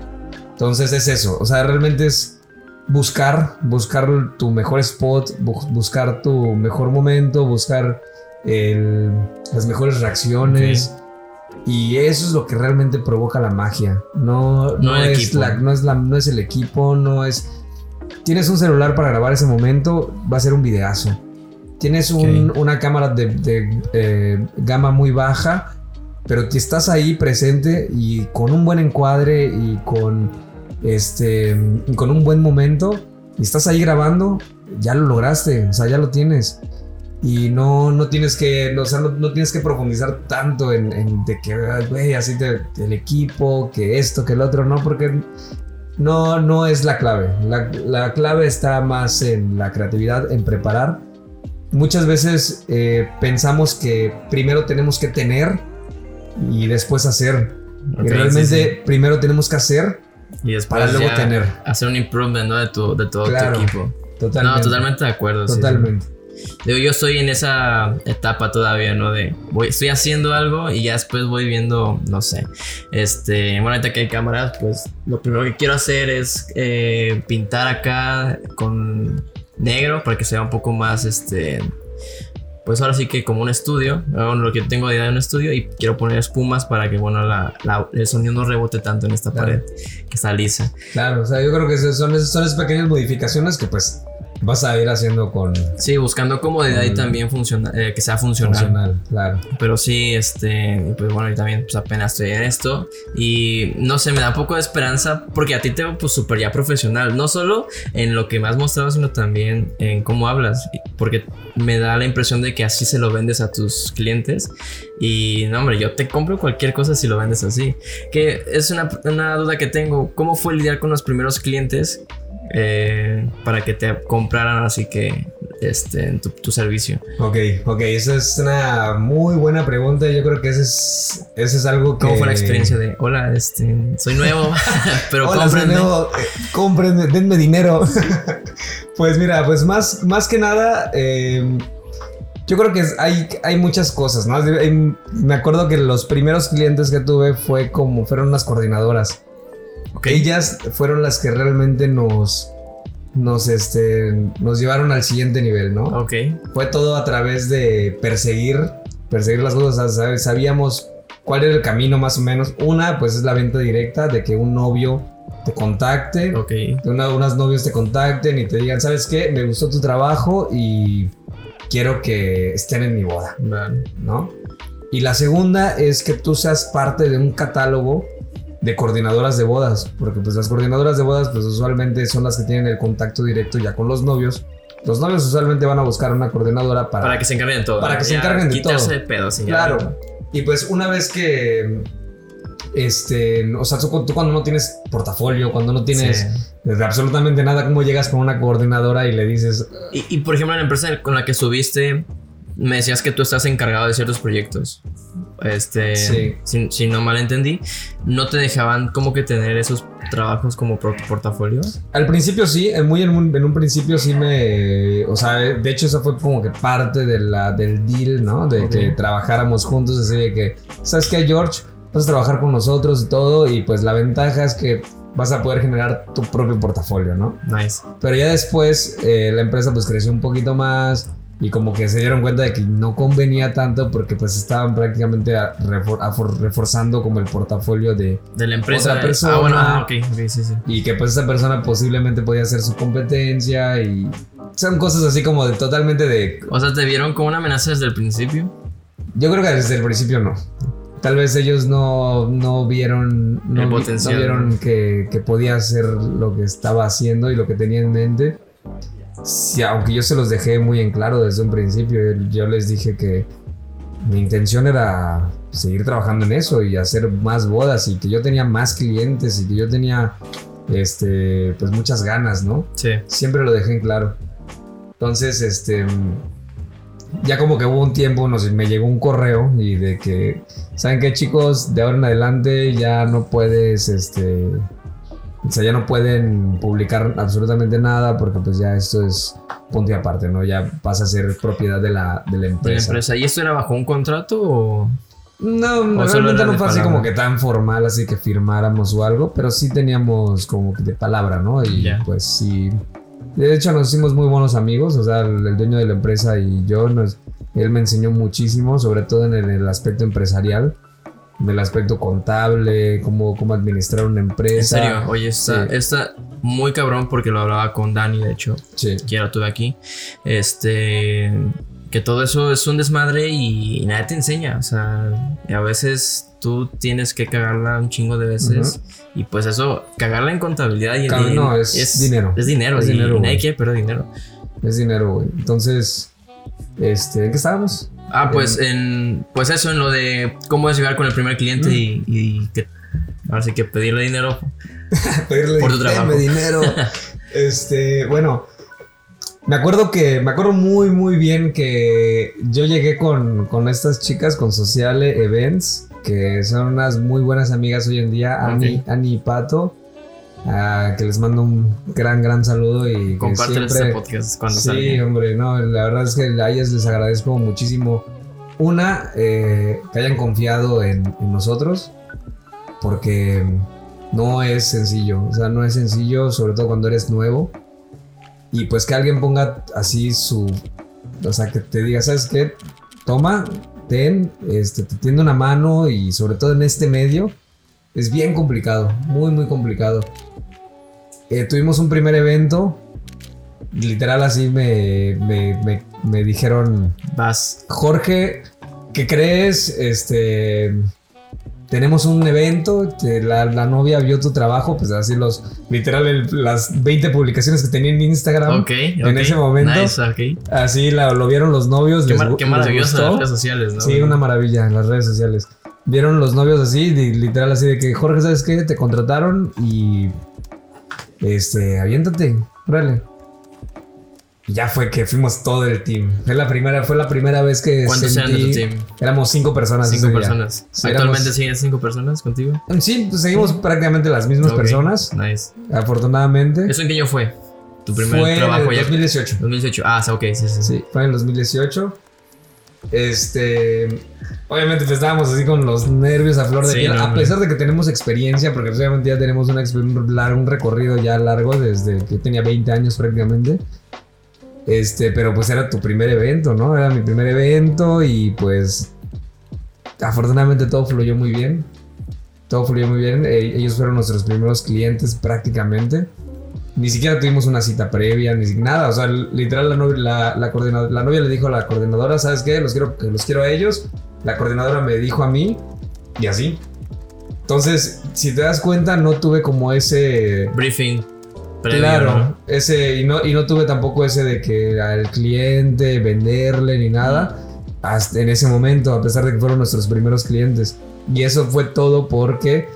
Entonces es eso, o sea, realmente es buscar, buscar tu mejor spot, bu- buscar tu mejor momento, buscar el- las mejores reacciones. Y eso es lo que realmente provoca la magia. No, No es, la, no, es la- no es el equipo, no es... Tienes un celular para grabar ese momento, va a ser un videazo. Tienes un- una cámara de, de, eh, gama muy baja, pero te estás ahí presente y con un buen encuadre y con, este, con un buen momento, y estás ahí grabando, ya lo lograste, o sea, ya lo tienes. Y no, no tienes que, o sea, no, no tienes que profundizar tanto en, en de que, "Ay, güey, así te, el equipo, que esto, que el otro, no, porque no, no es la clave. La, la clave está más en la creatividad, en preparar. Muchas veces eh, pensamos que primero tenemos que tener y después hacer. Ok, y sí, realmente primero tenemos que hacer Y después para luego tener. hacer un improvement ¿no? de, tu, de todo Claro, tu equipo. Totalmente. No, totalmente de acuerdo. sí. Digo, yo estoy en esa etapa todavía, ¿no? De voy, estoy haciendo algo y ya después voy viendo, no sé. Este, bueno, ahorita que hay cámaras, pues lo primero que quiero hacer es eh, pintar acá con negro para que sea un poco más, este, pues ahora sí que como un estudio, lo que tengo de idea de un estudio y quiero poner espumas para que, bueno, la, la- el sonido no rebote tanto en esta Claro. pared que está lisa. Claro, o sea, yo creo que son, son esas pequeñas modificaciones que pues vas a ir haciendo con Sí, buscando comodidad y también funciona, eh, que sea funcional. funcional, claro. Pero sí, este, pues bueno, yo también pues apenas estoy en esto y no sé, me da un poco de esperanza porque a ti te veo pues súper ya profesional, no solo en lo que me has mostrado, sino también en cómo hablas, porque me da la impresión de que así se lo vendes a tus clientes y no, hombre, yo te compro cualquier cosa si lo vendes así. Que es una, una duda que tengo, ¿cómo fue lidiar con los primeros clientes? Eh, para que te compraran así que este tu, tu servicio Ok, ok, esa es una muy buena pregunta. Yo creo que ese es, ese es algo que. ¿Cómo fue la experiencia de hola, este, soy nuevo, pero Hola, soy cómprenme"? nuevo, eh, cómprenme, denme dinero. pues mira, pues más, más que nada, eh, yo creo que hay, hay muchas cosas, ¿no? Hay- me acuerdo que los primeros clientes que tuve fue como fueron unas coordinadoras. Ellas fueron las que realmente nos, nos, este, nos llevaron al siguiente nivel, ¿no? Ok. Fue todo a través de perseguir, perseguir las cosas. ¿sabes? Sabíamos cuál era el camino más o menos. Una, pues es la venta directa de que un novio te contacte, Ok. una- unas novios te contacten y te digan, ¿sabes qué? Me gustó tu trabajo y quiero que estén en mi boda. ¿no? Y la segunda es que tú seas parte de un catálogo de coordinadoras de bodas, porque pues las coordinadoras de bodas pues usualmente son las que tienen el contacto directo ya con los novios. Los novios usualmente van a buscar una coordinadora para, Para que se encarguen de todo. Para que se encarguen de quitarse todo. de pedos. y ya. Claro. Y pues una vez que, este, o sea, tú, tú cuando no tienes portafolio, cuando no tienes Sí. desde absolutamente nada, ¿cómo llegas con una coordinadora y le dices, Y, y, por ejemplo, en la empresa con la que estuviste, me decías que tú estás encargado de ciertos proyectos. Este, Sí. si, si no mal entendí, no te dejaban como que tener esos trabajos como por- portafolio. Al principio sí, en muy en un, en un principio sí me, o sea, de hecho eso fue como que parte de la, del deal, ¿no? De Ok. que trabajáramos juntos, así de que, ¿sabes qué, George? Vas a trabajar con nosotros y todo, y pues la ventaja es que vas a poder generar tu propio portafolio, ¿no? Nice. Pero ya después eh, la empresa pues creció un poquito más y como que se dieron cuenta de que no convenía tanto porque pues estaban prácticamente refor- reforzando como el portafolio de, De la empresa. Otra persona. Ah, bueno, ah, ok, ok, sí, sí. y que pues esa persona posiblemente podía ser su competencia y son cosas así como de totalmente de O sea, ¿te vieron como una amenaza desde el principio? yo creo que desde el principio no tal vez ellos no, no vieron no, El potencial. no vieron que, que podía hacer lo que estaba haciendo y lo que tenía en mente Sí, aunque yo se los dejé muy en claro desde un principio yo les dije que mi intención era seguir trabajando en eso y hacer más bodas y que yo tenía más clientes y que yo tenía este pues muchas ganas, ¿no? Sí. Siempre lo dejé en claro. Entonces, este ya como que hubo un tiempo, nos, me llegó un correo y de que, ¿saben qué chicos? De ahora en adelante ya no puedes, este, o sea, ya no pueden publicar absolutamente nada porque pues ya esto es punto y aparte, ¿no? Ya pasa a ser propiedad de la, de la De la empresa. empresa. ¿Y esto era bajo un contrato o...? No, realmente no fue así palabra? como que tan formal, así que firmáramos o algo, pero sí teníamos como que de palabra, ¿no? Y pues sí. De hecho, nos hicimos muy buenos amigos, o sea, el, el dueño de la empresa y yo, nos, él me enseñó muchísimo, sobre todo en el, en el aspecto empresarial, en el aspecto contable, cómo, cómo administrar una empresa. En serio, oye, está, Sí. está muy cabrón porque lo hablaba con Dani, de hecho, Sí. que ya lo tuve aquí. Este. Que todo eso es un desmadre y nadie te enseña. O sea, y a veces tú tienes que cagarla un chingo de veces. Y pues eso, cagarla en contabilidad y en. Ca- no, es dinero. Es dinero, Es y dinero, nadie güey. quiere perder dinero. Es dinero, güey. Entonces, este, ¿en qué estábamos? Ah, pues en. Pues eso, en lo de cómo es llegar con el primer cliente Mm. y, y que. Ahora sí que pedirle dinero. pedirle Por tu trabajo. "Deme dinero. este, bueno, me acuerdo que, me acuerdo muy, muy bien que yo llegué con, con estas chicas, con Sociale Events, que son unas muy buenas amigas hoy en día, Ani, Ok. Ani y Pato, ah, que les mando un gran, gran saludo y siempre... este podcast cuando sí, salga. hombre, no, la verdad es que a ellas les agradezco muchísimo. Una, eh, que hayan confiado en, en nosotros, porque no es sencillo, o sea, no es sencillo, sobre todo cuando eres nuevo. Y pues que alguien ponga así su, o sea, que te diga, ¿sabes qué? Toma, ten, este, te tiende una mano y sobre todo en este medio, es bien complicado, muy, muy complicado. Eh, tuvimos un primer evento, literal así me, me, me- me dijeron, Vas. Jorge, ¿qué crees? Este, tenemos un evento, te- la, la novia vio tu trabajo, pues así los, literal el- las 20 publicaciones que tenía en Instagram, Ok, en ese momento, Nice, ok. así la- lo vieron los novios. Qué, les mar- qué maravilloso las redes sociales, ¿no? Sí, una maravilla en las redes sociales. Vieron los novios así, de- literal así de que Jorge, ¿sabes qué? Te contrataron y este, aviéntate, órale. Y ya fue que fuimos todo el team. Fue la primera, fue la primera vez que ¿Cuántos eran de tu team? Éramos cinco personas. Cinco personas. Sí, ¿Actualmente éramos- siguen cinco personas contigo? Sí, pues seguimos prácticamente las mismas Ok, personas, Nice. afortunadamente. ¿Eso en qué año fue? Tu primer fue en trabajo el ya. 2018. 2018. Ah, sí, ok, sí, sí. sí. Sí, fue en el 2018. Este. Obviamente pues, estábamos así con los nervios a flor de Sí, piel, no, a pesar de que tenemos experiencia, porque pues, obviamente ya tenemos una un, recorrido ya largo desde que tenía 20 años prácticamente. Este, pero pues era tu primer evento, ¿no? Era mi primer evento y pues afortunadamente todo fluyó muy bien. todo fluyó muy bien. Eh, ellos fueron nuestros primeros clientes prácticamente. Ni siquiera tuvimos una cita previa, ni nada. O sea, literal, la novia, la, la, la novia le dijo a la coordinadora, ¿sabes qué? Los quiero, los quiero a ellos. La coordinadora me dijo a mí y así. Entonces, si te das cuenta, no tuve como ese... Briefing. claro, ese, y no, y no tuve tampoco ese de que al cliente venderle ni nada. Hasta en ese momento, a pesar de que fueron nuestros primeros clientes. Y eso fue todo porque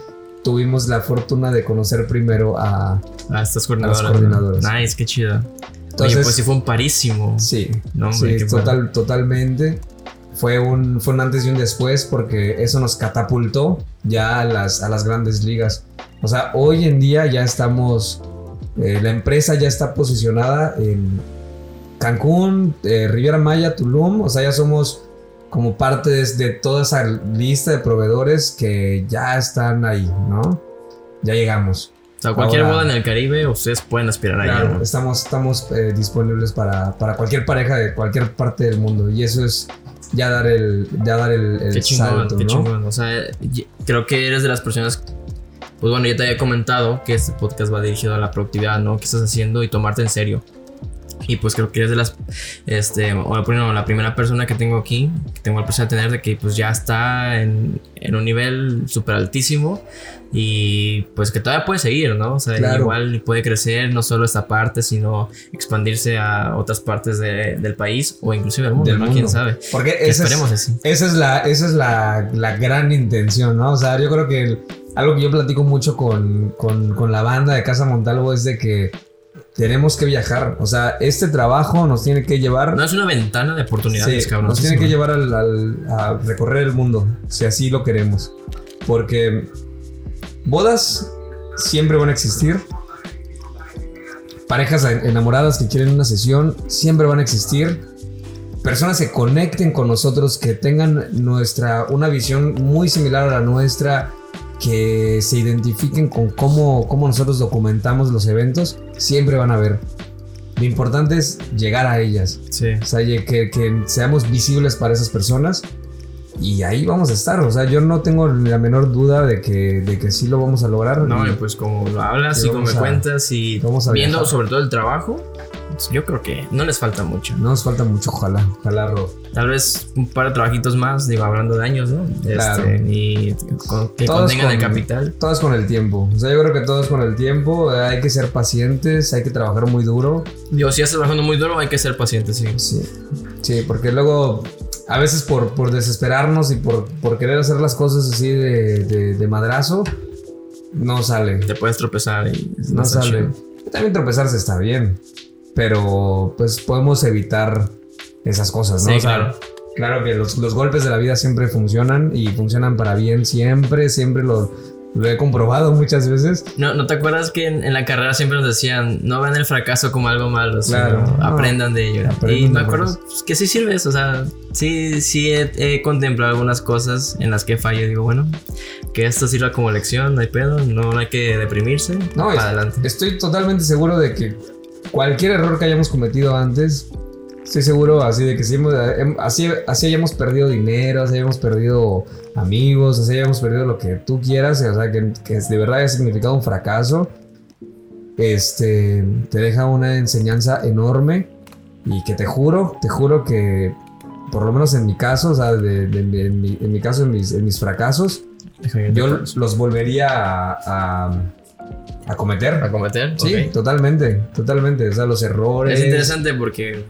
tuvimos la fortuna de conocer primero a, a estas coordinadoras. Nice, qué chido. Entonces, Oye, pues sí fue un parísimo. Sí, sí total, totalmente. Fue un, fue un antes y un después porque eso nos catapultó ya a las, a las grandes ligas. O sea, hoy en día ya estamos, eh, la empresa ya está posicionada en Cancún, eh, Riviera Maya, Tulum, o sea, ya somos como parte de, toda esa lista de proveedores que ya están ahí, ¿no? Ya llegamos. O sea, cualquier boda en el Caribe, ustedes pueden aspirar claro, ahí. Estamos, estamos eh, disponibles para, para, cualquier pareja de cualquier parte del mundo. Y eso es ya dar el, ya dar el, el qué chingón, qué Chingón. O sea, creo que eres de las personas. Pues bueno, ya te había comentado que este podcast va dirigido a la productividad, ¿no? ¿Qué estás haciendo? Y tomarte en serio. Y pues creo que eres de las, este, o la primera persona que tengo aquí, que tengo el placer de tener, de que pues ya está en, en un nivel súper altísimo y pues que todavía puede seguir, ¿no? O sea, igual puede crecer no solo esta parte, sino expandirse a otras partes del país o inclusive al mundo, ¿no? ¿Quién sabe? Porque esa esperemos es, así. Esa es, la, esa es la, la, gran intención, ¿no? O sea, yo creo que algo que yo platico mucho con, con, con la banda de Casa Montalvo es de que tenemos que viajar. O sea, este trabajo nos tiene que llevar. No es una ventana de oportunidades, cabrón. Nos tiene que llevar al, a recorrer el mundo, si así lo queremos. Porque bodas siempre van a existir. Parejas enamoradas que quieren una sesión siempre van a existir. Personas que conecten con nosotros, que tengan nuestra, una visión muy similar a la nuestra, que se identifiquen con cómo, cómo nosotros documentamos los eventos, siempre van a ver. Lo importante es llegar a ellas. Sí. O sea, que, que, seamos visibles para esas personas. Y ahí vamos a estar. O sea, yo no tengo la menor duda de que, de que sí lo vamos a lograr. No, pues como lo hablas y como me cuentas y viendo sobre todo el trabajo, yo creo que no les falta mucho. No nos falta mucho, ojalá, ojalá, Tal vez un par de trabajitos más, digo, hablando de años, ¿no? Este, y que contengan el capital. Todo con el tiempo. O sea, yo creo que todo es con el tiempo. Hay que ser pacientes, hay que trabajar muy duro. Digo, si estás trabajando muy duro, hay que ser pacientes, sí. Sí, sí porque luego a veces por, por desesperarnos y por, por querer hacer las cosas así de, de, madrazo, no sale. Te puedes tropezar y no, sale. También tropezarse está bien pero pues podemos evitar esas cosas, ¿no? Sí, claro. Claro que los, golpes de la vida siempre funcionan y funcionan para bien siempre, siempre lo, lo he comprobado muchas veces. No, ¿no te acuerdas que en, la carrera siempre nos decían, no vean el fracaso como algo malo, claro, aprendan de ello? y me acuerdo pues, que sí sirve eso, o sea, sí, sí he, contemplado algunas cosas en las que fallo, digo, bueno, que esto sirva como lección, no hay pedo, no hay que deprimirse, no, para adelante. Estoy totalmente seguro de que cualquier error que hayamos cometido antes, estoy seguro así de que si em, así, así hayamos perdido dinero, así hayamos perdido amigos, así hayamos perdido lo que tú quieras, o sea, que, de verdad haya significado un fracaso, este, te deja una enseñanza enorme y que te juro, te juro que por lo menos en mi caso, o sea, en, mi, caso, en mis, en mis fracasos, yo los volvería a a cometer. A cometer. Sí, totalmente, totalmente. O sea, los errores. Es interesante porque,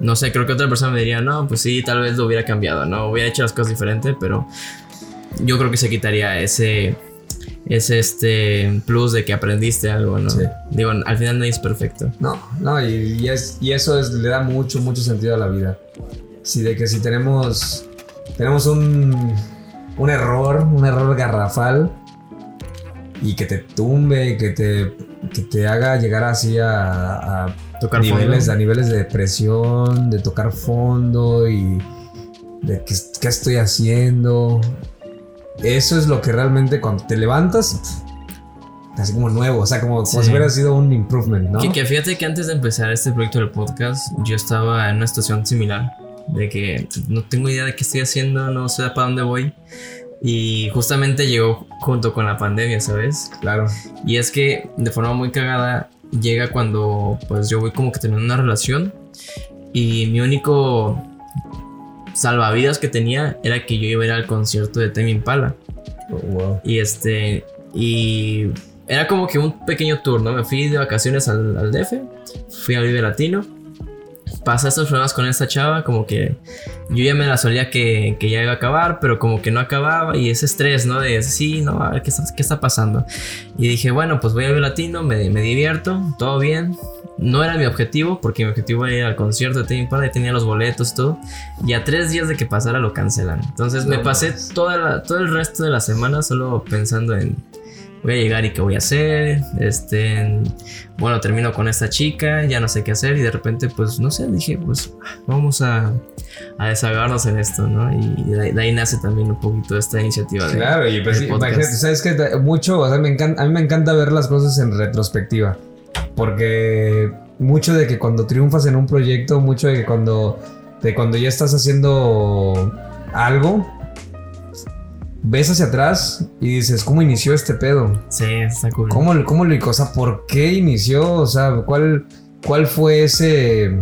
no sé, creo que otra persona me diría, no, pues sí, tal vez lo hubiera cambiado, ¿no? Hubiera hecho las cosas diferentes, pero yo creo que se quitaría ese, ese este plus de que aprendiste algo, ¿no? Digo, al final nadie es perfecto. No, no, y, es, y eso es, le da mucho, mucho sentido a la vida. Sí, de que si tenemos, tenemos un, un error, un error garrafal, y que te tumbe, que te, que te haga llegar así a, a tocar niveles, a niveles de depresión, de tocar fondo y de qué, qué estoy haciendo. Eso es lo que realmente cuando te levantas, así como nuevo, o sea, como, como si hubiera sido un improvement, ¿no? Que, que, fíjate que antes de empezar este proyecto del podcast, yo estaba en una situación similar, de que no tengo idea de qué estoy haciendo, no sé para dónde voy. Y justamente llegó junto con la pandemia, ¿sabes? Claro. Y es que de forma muy cagada llega cuando pues yo voy como que teniendo una relación y mi único salvavidas que tenía era que yo iba a ir al concierto de Temi Impala. Oh, wow. Y este y era como que un pequeño tour, ¿no? Me fui de vacaciones al, al DF, fui a Vive Latino. Pasé estos problemas con esta chava, como que yo ya me la solía que, que ya iba a acabar, pero como que no acababa y ese estrés, ¿no? De sí, no, a ver qué está, qué está pasando. Y dije, bueno, pues voy a Vive Latino, me, me divierto, todo bien. No era mi objetivo, porque mi objetivo era ir al concierto de Tame Impala y tenía los boletos todo. Y a tres días de que pasara lo cancelan. Entonces me pasé toda la- todo el resto de la semana solo pensando en voy a llegar y qué voy a hacer. Este, bueno, termino con esta chica, ya no sé qué hacer y de repente, pues, no sé, dije, pues, vamos a, a desahogarnos en esto, ¿no? Y de ahí, de ahí nace también un poquito esta iniciativa de... Claro, y pues imagínate, sabes que mucho, o sea, me encanta, a mí me encanta ver las cosas en retrospectiva, porque mucho de que cuando triunfas en un proyecto, mucho de que cuando, de cuando ya estás haciendo algo, ves hacia atrás y dices, ¿cómo inició este pedo? Sí, está cool. ¿Cómo, cómo lo, o sea, por qué inició? O sea, ¿cuál, cuál fue ese,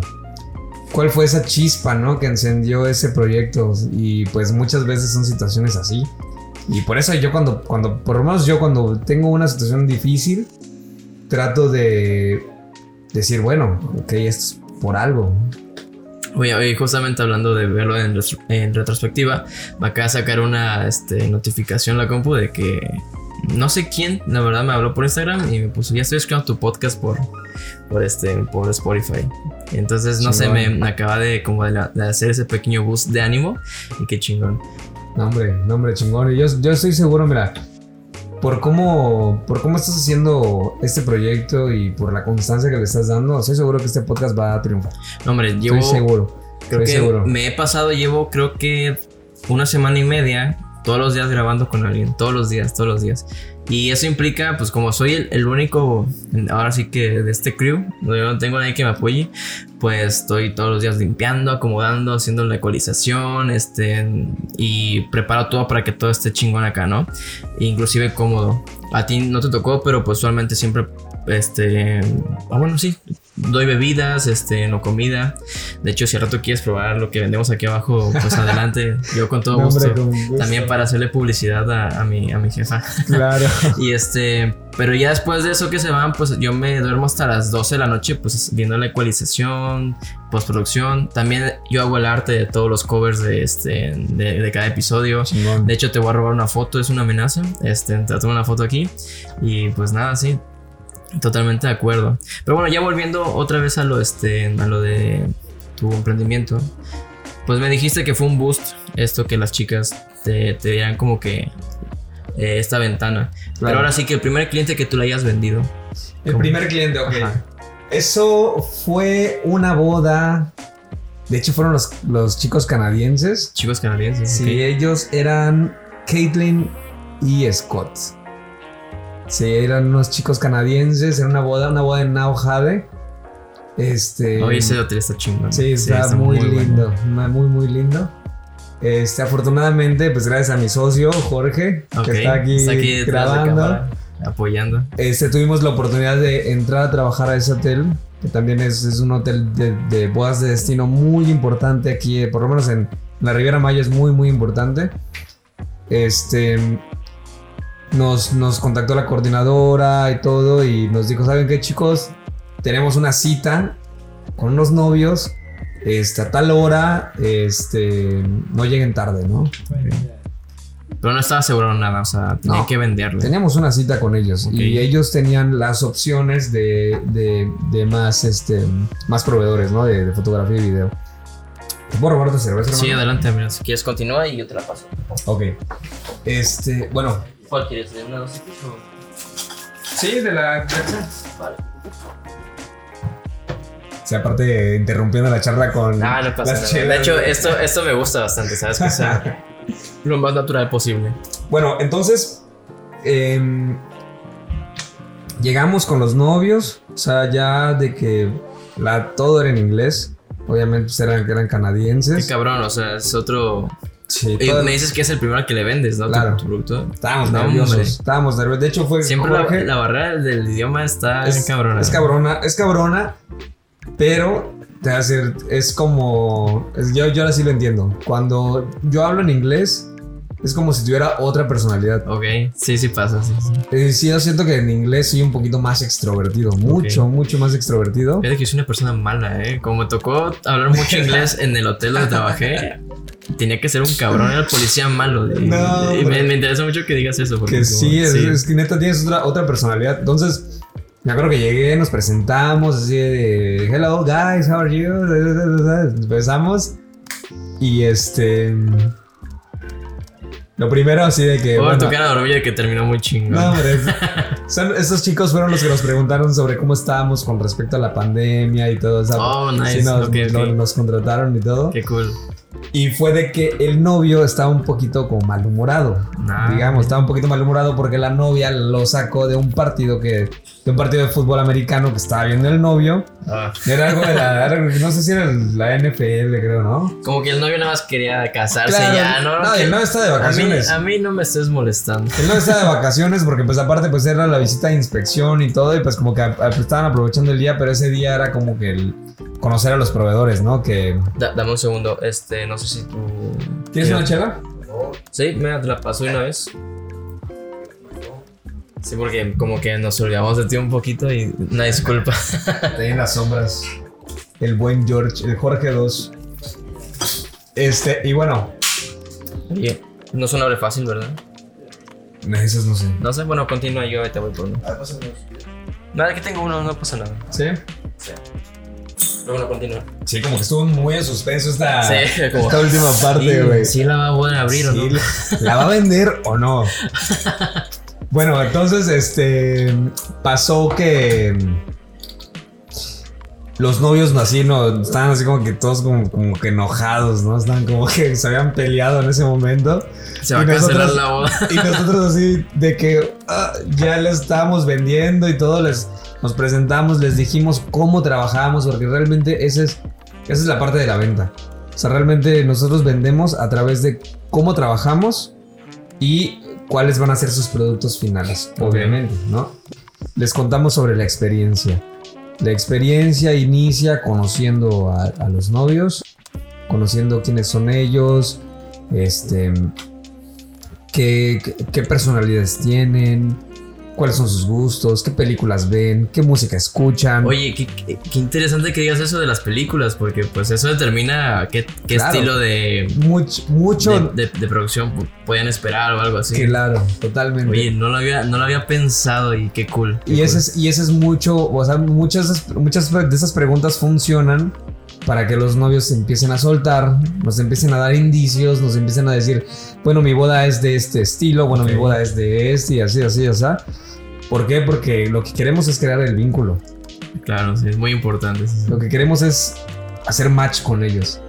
cuál fue esa chispa, ¿no? Que encendió ese proyecto. Y pues muchas veces son situaciones así. Y por eso yo cuando, cuando, por lo menos yo cuando tengo una situación difícil, trato de decir, bueno, ok, esto es por algo. Oye, justamente hablando de verlo en, retro- en retrospectiva, me acaba de sacar una este, notificación la compu de que no sé quién, la verdad, me habló por Instagram y me puso, ya estoy escuchando tu podcast por, por, este, por Spotify. Entonces, no sé, Chingón. me, me acaba de, como de, la- de hacer ese pequeño boost de ánimo y qué chingón. No, hombre, no, hombre, chingón. Yo, yo estoy seguro, mira, por cómo, por cómo estás haciendo este proyecto y por la constancia que le estás dando, estoy seguro que este podcast va a triunfar. No, hombre, llevo, Estoy seguro. creo estoy que seguro. me he pasado, llevo creo que una semana y media todos los días grabando con alguien, todos los días, todos los días. Y eso implica, pues como soy el, único, ahora sí que de este crew, yo no tengo nadie que me apoye, pues estoy todos los días limpiando, acomodando, haciendo la ecualización, este, y preparo todo para que todo esté chingón acá, ¿no? Inclusive cómodo. A ti no te tocó, pero pues usualmente siempre, este, ah bueno, sí, doy bebidas, este, no comida. De hecho, si al rato quieres probar lo que vendemos aquí abajo, pues adelante, yo con todo No, hombre, gusto. con gusto. También para hacerle publicidad a, a mi, a mi jefa. Claro. Y este, pero ya después de eso que se van, pues yo me duermo hasta las 12 de la noche, pues viendo la ecualización, postproducción. También yo hago el arte de todos los covers de este, de, de cada episodio. De hecho, te voy a robar una foto, es una amenaza. Este, te tomo una foto aquí. Y pues nada, sí. Totalmente de acuerdo. Pero bueno, ya volviendo otra vez a lo, este, a lo de tu emprendimiento. Pues me dijiste que fue un boost esto que las chicas te, te dieran como que eh, esta ventana. Pero ahora sí que el primer cliente que tú le hayas vendido. El ¿Cómo? primer cliente, ok. Ajá. Eso fue una boda. De hecho, fueron los, los chicos canadienses. Chicos canadienses. Sí, ellos eran Caitlin y Scott. Sí, eran unos chicos canadienses. Era una boda, una boda en Now Jade. Este. Oye, ese hotel está chingón. Sí, está, muy, bueno. lindo. ma- Muy, muy lindo. Este, afortunadamente, pues gracias a mi socio, Jorge, Ok, que está aquí, detrás de grabando. cámara, apoyando. Este, tuvimos la oportunidad de entrar a trabajar a ese hotel, que también es, es un hotel de, de bodas de destino muy importante aquí, eh, por lo menos en la Riviera Maya es muy, muy importante. Este, nos, nos contactó la coordinadora y todo y nos dijo, ¿saben qué chicos? Tenemos una cita con unos novios este, a tal hora, este, no lleguen tarde, ¿no? Pero no estaba asegurado nada, o sea, tenía No. que venderle. Teníamos una cita con ellos y ellos tenían las opciones de, de- de más, este, más proveedores, ¿no? De, de fotografía y video. ¿Te puedo robar tu cerveza, Sí, hermano? adelante, mira, si quieres continúa y yo te la paso. Ok. Este, bueno. ¿Cuál quieres? ¿De una, dos y pico? Sí, de la... Vale. Sí, aparte interrumpiendo la charla con Ah, no pasa las nada. chelas. De hecho, esto, esto me gusta bastante, ¿sabes? Que sea lo más natural posible. Bueno, entonces em, llegamos con los novios, o sea, ya de que la, todo era en inglés, obviamente pues, eran, eran Qué canadienses. cabrón, o sea, es otro. Sí, Y todo- me dices que es el primero que le vendes, ¿no? Claro. Tu, producto. estábamos No, nerviosos. hombre. Estábamos nerviosos. De hecho, fue Siempre la, Jorge- la barrera del idioma está es cabrona. Es cabrona, es cabrona, pero te va a decir, es como. es- yo, yo ahora sí lo entiendo. Cuando yo hablo en inglés, es como si tuviera otra personalidad. Ok, sí, sí pasa, sí, sí. Eh, sí, yo siento que en inglés soy un poquito más extrovertido. Mucho, mucho más extrovertido. Fíjate que soy una persona mala, ¿eh? Como me tocó hablar mucho inglés en el hotel donde trabajé, tenía que ser un cabrón, era el policía malo. Y, No, me, interesa mucho que digas eso. Porque Que como- sí, es, es que neta tienes otra, otra personalidad. Entonces, me acuerdo que llegué, nos presentamos así de Hello guys, how are you? Empezamos. Y este. Lo primero así de que. Por bueno, tu cara de orgullo que terminó muy chingón. no, hombre. son- estos chicos fueron los que nos preguntaron sobre cómo estábamos con respecto a la pandemia y todo eso. Oh, nice, Sí, nos, nos contrataron y todo. Qué cool. Y fue de que el novio estaba un poquito como malhumorado. Ah. Digamos, estaba un poquito malhumorado porque la novia lo sacó de un partido que. de un partido de fútbol americano que estaba viendo el novio. Ah. Era algo de la. era- no sé si era la NFL, creo, ¿no? Como que el novio nada más quería casarse Claro, ya, ¿no? no, el novio está de a mí, vacaciones. a mí no me estés molestando. El novio estaba de vacaciones porque pues aparte pues era la visita de inspección y todo y pues como que a- estaban aprovechando el día, pero ese día era como que el conocer a los proveedores, ¿no? Que... Da- dame un segundo, este, no sé si tú. ¿Tienes una chela? Sí, mira, te la paso de una vez. Sí, porque como que nos olvidamos de ti un poquito y una disculpa. Ahí en las sombras. El buen George, el Jorge 2. Este, y bueno, Oye, no es un abre fácil, ¿verdad? esas no sé. No sé, bueno, continúa, yo ahorita voy por uno. Nada, aquí tengo uno, no pasa nada. ¿Sí? Pero bueno, continúa. Sí, como que estuvo muy en suspenso esta, Sí, como- esta última parte, güey. Sí, la va a poder abrir o no. ¿La va a vender o no? Bueno, entonces, este. Pasó que. Los novios así, no, estaban así como que todos como, como que enojados, ¿no? Estaban como que se habían peleado en ese momento. Se va a Y cancelar nosotros- la boda. Y nosotros así de que ah, ya le estábamos vendiendo y todo, les, nos presentamos, les dijimos cómo trabajábamos, porque realmente esa es, esa es la parte de la venta. O sea, realmente nosotros vendemos a través de cómo trabajamos y cuáles van a ser sus productos finales, obviamente, ¿no? Les contamos sobre la experiencia. La experiencia inicia conociendo a, a los novios, conociendo quiénes son ellos, este, qué- qué personalidades tienen, cuáles son sus gustos, qué películas ven, qué música escuchan. Oye, qué, qué- qué interesante que digas eso de las películas, porque pues eso determina qué, qué Claro. estilo de, mucho, mucho de, de- de producción pu- podían esperar o algo así. claro, totalmente. Oye, no lo había, no lo había pensado y qué cool. y, ese es, y ese es mucho, o sea, muchas, muchas de esas preguntas funcionan para que los novios se empiecen a soltar, nos empiecen a dar indicios, nos empiecen a decir, bueno, mi boda es de este estilo, bueno, mi boda es de este y así, así, así. ¿Por qué? Porque lo que queremos es crear el vínculo. Claro, sí, es muy importante. sí, sí. Lo que queremos es hacer match con ellos.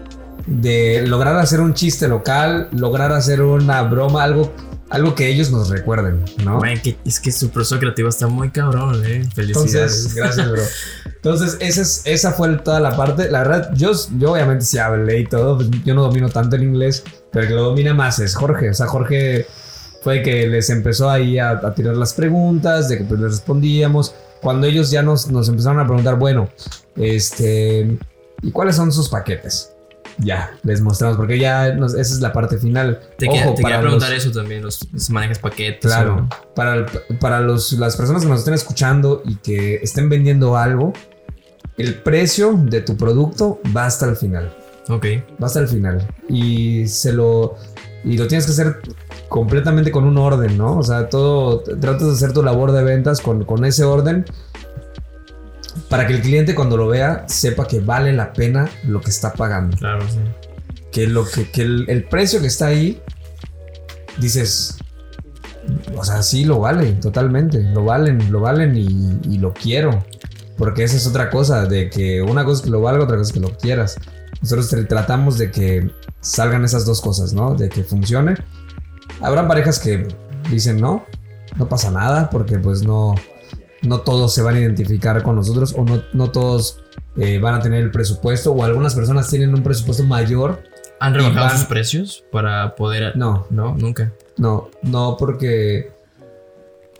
De lograr hacer un chiste local, lograr hacer una broma, algo, algo que ellos nos recuerden, ¿no? Que- es que su proceso creativo está muy cabrón, eh. Felicidades. Entonces, gracias, bro. Entonces, esa, es, esa fue toda la parte. La verdad, yo, yo obviamente sí hablé y todo. pues, Yo no domino tanto el inglés, pero el que lo domina más es Jorge. O sea, Jorge fue que les empezó ahí a, a tirar las preguntas, de que pues les respondíamos. Cuando ellos ya nos, nos empezaron a preguntar, bueno, este, ¿y cuáles son sus paquetes? Ya, les mostramos, porque ya nos- esa es la parte final. te quería, Ojo, te quería para preguntar los- eso también, los, los manejas paquetes. Claro, o- para, para los, las personas que nos estén escuchando y que estén vendiendo algo, el precio de tu producto va hasta el final. Ok. Va hasta el final. Y se lo. Y lo tienes que hacer completamente con un orden, ¿no? O sea, todo. Tratas de hacer tu labor de ventas con, con ese orden. Para que el cliente cuando lo vea sepa que vale la pena lo que está pagando. Claro, sí. que lo que, que el, el precio que está ahí dices o sea sí lo vale totalmente. Lo valen lo valen y, y lo quiero. Porque esa es otra cosa de que una cosa es que lo valga otra cosa es que lo quieras. Nosotros tra- tratamos de que salgan esas dos cosas no de que funcione. Habrá parejas que dicen no no pasa nada porque pues no no todos se van a identificar con nosotros o no, no todos eh, van a tener el presupuesto o algunas personas tienen un presupuesto mayor ¿Han rebajado van- sus precios para poder...? No, No, nunca. no, no, porque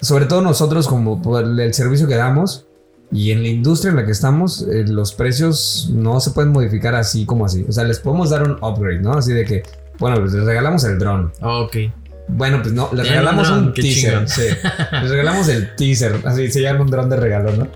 sobre todo nosotros como por el servicio que damos y en la industria en la que estamos, eh, los precios no se pueden modificar así como así. O sea, les podemos dar un upgrade, ¿no? Así de que, bueno, les regalamos el dron. Ok. Bueno, pues no, les regalamos un teaser. Sí. Les regalamos el teaser. Así se llama un dron de regalo, ¿no?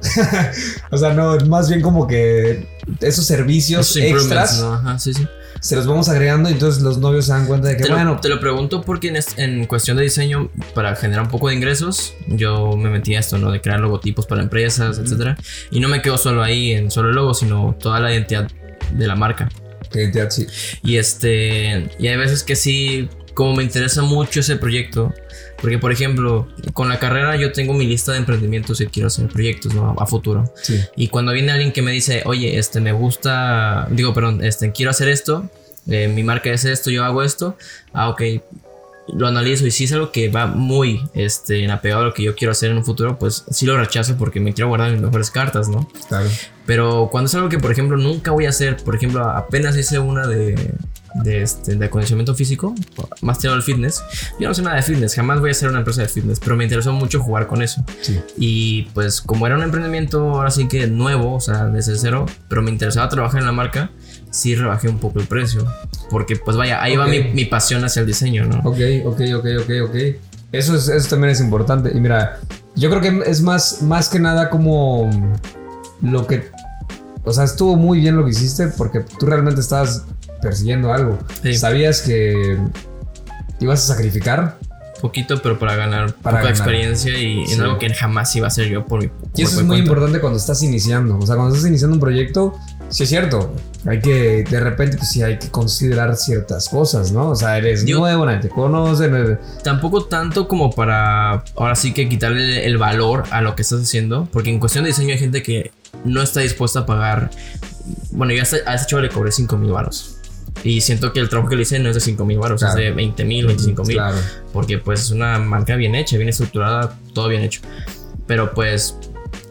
o sea, no, más bien como que esos servicios Esos extras ¿no? Ajá, sí, sí. se los vamos agregando y entonces los novios se dan cuenta de que, Te lo, bueno, te lo pregunto porque en, est- en cuestión de diseño, para generar un poco de ingresos, yo me metí a esto, ¿no? De crear logotipos para empresas, etcétera. Y no me quedo solo ahí en solo el logo, sino toda la identidad de la marca. te- sí. Y este. Y hay veces que sí, como me interesa mucho ese proyecto. Porque, por ejemplo, con la carrera yo tengo mi lista de emprendimientos y quiero hacer proyectos, ¿no? A, a futuro. Sí. Y cuando viene alguien que me dice, oye, este, me gusta, digo, perdón, este, quiero hacer esto, eh, mi marca es esto, yo hago esto, ah, ok, lo analizo y si es algo que va muy, este, en apegado a lo que yo quiero hacer en un futuro, pues sí lo rechazo porque me quiero guardar mis mejores cartas, ¿no? Claro. Pero cuando es algo que, por ejemplo, nunca voy a hacer, por ejemplo, apenas hice una de, de, este, de acondicionamiento físico, más tirado al fitness. Yo no sé nada de fitness, jamás voy a hacer una empresa de fitness, pero me interesó mucho jugar con eso. Sí. Y pues como era un emprendimiento ahora sí que nuevo, o sea, desde cero, pero me interesaba trabajar en la marca, sí rebajé un poco el precio. Porque pues vaya, ahí va Ok. mi, mi pasión hacia el diseño, ¿no? Ok, ok, ok, ok, ok. Eso, es, eso también es importante. Y mira, yo creo que es más, más que nada como lo que... O sea, estuvo muy bien lo que hiciste porque tú realmente estabas persiguiendo algo. Sí. Sabías que ibas a sacrificar. Poquito, pero para ganar Para poca ganar. experiencia y Sí. en algo que jamás iba a hacer yo por mi Y eso es muy cuenta. importante cuando estás iniciando. O sea, cuando estás iniciando un proyecto, sí es cierto. Hay que, de repente, pues sí, hay que considerar ciertas cosas, ¿no? O sea, eres nuevo, nadie te conoce. no- Tampoco tanto como para ahora sí que quitarle el valor a lo que estás haciendo, porque en cuestión de diseño hay gente que no está dispuesta a pagar. Bueno, yo a este chavo le cobré 5 mil baros. Y siento que el trabajo que le hice no es de 5 mil baros, Claro. es de 20 mil, 25 mil. Claro. Porque pues es una marca bien hecha, bien estructurada, todo bien hecho. Pero pues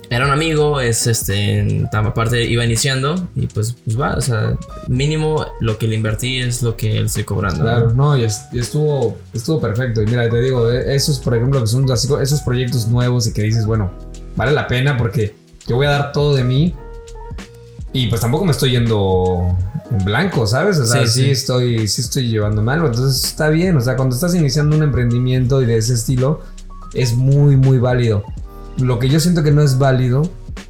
era un amigo, es este, aparte iba iniciando y pues, pues va, o sea, mínimo lo que le invertí es lo que él estoy cobrando. ¿no? Claro, no, y, es- y estuvo, estuvo perfecto. Y mira, te digo, eh, esos, por ejemplo, que son así, esos proyectos nuevos y que dices, bueno, vale la pena porque yo voy a dar todo de mí. Y pues tampoco me estoy yendo en blanco, ¿sabes? O sea, Sí, sí, sí. estoy, sí estoy llevándome algo. Entonces está bien. O sea, cuando estás iniciando un emprendimiento y de ese estilo, es muy, muy válido. Lo que yo siento que no es válido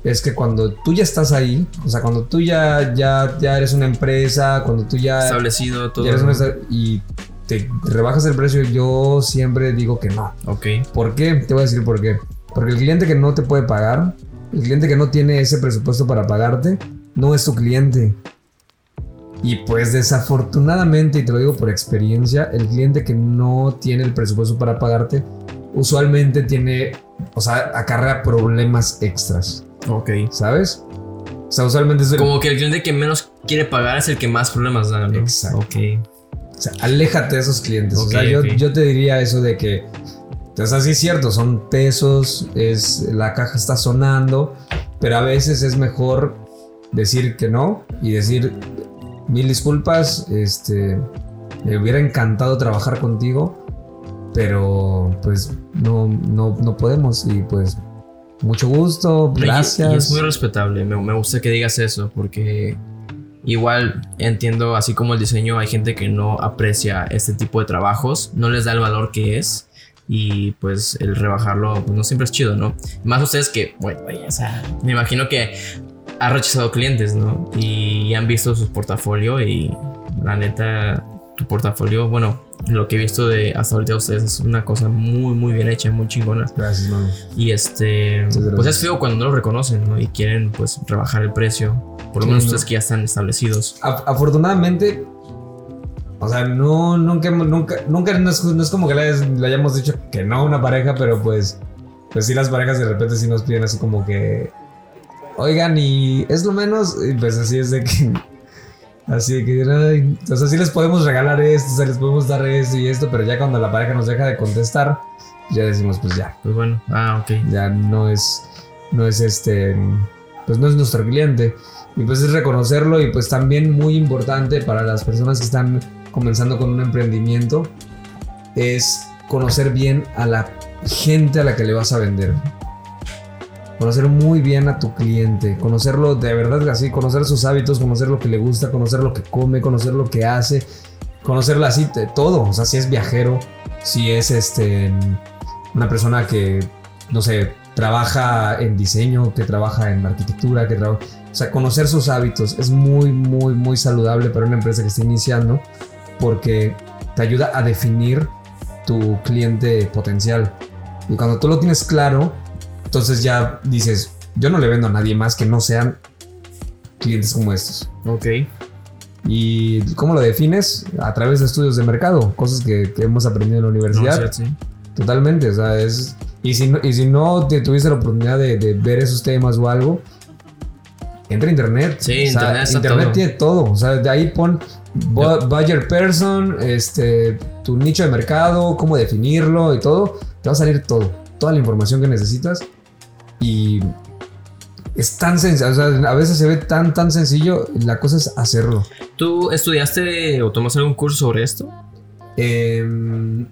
es que cuando tú ya estás ahí, o sea, cuando tú ya, ya, ya eres una empresa, cuando tú ya Establecido todo. ya eres una y te rebajas el precio, yo siempre digo que no. Ok. ¿Por qué? Te voy a decir por qué. Porque el cliente que no te puede pagar, el cliente que no tiene ese presupuesto para pagarte, no es tu cliente. Y pues desafortunadamente, y te lo digo por experiencia, el cliente que no tiene el presupuesto para pagarte, usualmente tiene, o sea, acarrea problemas extras, Ok. ¿sabes? O sea, usualmente es el- Como que el cliente que menos quiere pagar es el que más problemas da, ¿no? Exacto. Ok. O sea, aléjate de esos clientes. o sea, yo, yo te diría eso de que, o sea, sí es cierto, son pesos, es, la caja está sonando, pero a veces es mejor decir que no y decir mil disculpas, este, me hubiera encantado trabajar contigo, pero pues no, no, no podemos y pues mucho gusto, gracias. Y, es muy respetable. Me, me gusta que digas eso porque igual entiendo, así como el diseño, hay gente que no aprecia este tipo de trabajos, no les da el valor que es. Y pues el rebajarlo pues, no siempre es chido, ¿no? Más ustedes que, bueno, o sea, me imagino que ha rechazado clientes, ¿no? Y han visto su portafolio y la neta, tu portafolio, bueno, lo que he visto de hasta ahorita de ustedes es una cosa muy, muy bien hecha, muy chingona. Gracias, mano. Y este, gracias. pues es feo cuando no lo reconocen, ¿no? Y quieren, pues, rebajar el precio. Por lo Sí, menos no. ustedes que ya están establecidos. Afortunadamente, o sea, no, nunca, nunca, nunca no es, no es como que le, le hayamos dicho que no a una pareja, pero pues, pues sí las parejas de repente sí nos piden así como que, oigan, y es lo menos, y pues así es de que, así de que, ay, o sea, sí les podemos regalar esto, o sea, les podemos dar esto y esto, pero ya cuando la pareja nos deja de contestar, ya decimos, pues ya, Pues bueno, ah, ok. ya no es, no es este, pues no es nuestro cliente. Y pues es reconocerlo y pues también muy importante para las personas que están comenzando con un emprendimiento es conocer bien a la gente a la que le vas a vender. Conocer muy bien a tu cliente, conocerlo de verdad así, conocer sus hábitos, conocer lo que le gusta, conocer lo que come, conocer lo que hace, conocerla así, todo. O sea, si es viajero, si es este una persona que, no sé, trabaja en diseño, que trabaja en arquitectura, que trabaja... O sea, conocer sus hábitos es muy, muy, muy saludable para una empresa que está iniciando porque te ayuda a definir tu cliente potencial. Y cuando tú lo tienes claro, entonces ya dices, yo no le vendo a nadie más que no sean clientes como estos. Ok. ¿Y cómo lo defines? A través de estudios de mercado, cosas que, que hemos aprendido en la universidad. No, sí, sí. Totalmente, o sea, es... Y si no, y si no te tuviste la oportunidad de, de ver esos temas o algo, entra a internet. Sí, O sea, internet está internet todo. tiene todo. O sea, de ahí pon bu- buyer person, este, tu nicho de mercado, cómo definirlo y todo. Te va a salir todo. Toda la información que necesitas. Y es tan sencillo. O sea, a veces se ve tan, tan sencillo. La cosa es hacerlo. ¿Tú estudiaste o tomaste algún curso sobre esto? Em,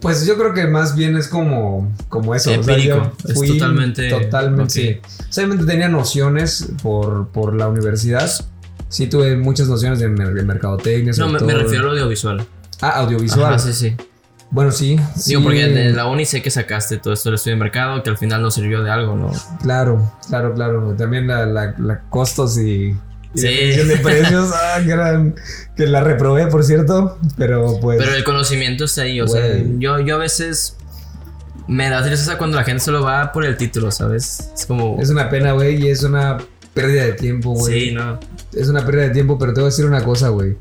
pues yo creo que más bien es como, como eso. o sea, Empírico, es totalmente- Totalmente, ok. sí. O sea, Obviamente tenía nociones por, por la universidad. Sí tuve muchas nociones de, mer- de mercadotecnia. No, me, me refiero a lo audiovisual. Ah, audiovisual. Ajá, sí, sí. Bueno, sí. sí, Digo, porque de la uni sé que sacaste todo esto del estudio de mercado, que al final no sirvió de algo, ¿no? Claro, claro, claro. También la, la- la costos y, y Sí. de precios. ah, que, eran- que la reprobé, por cierto. Pero pues... Pero el conocimiento está ahí, o sea, yo, yo a veces me da tristeza cuando la gente solo va por el título, ¿sabes? Es como... Es una pena, güey, y es una pérdida de tiempo, güey. sí, no. es una pérdida de tiempo, pero te voy a decir una cosa, güey.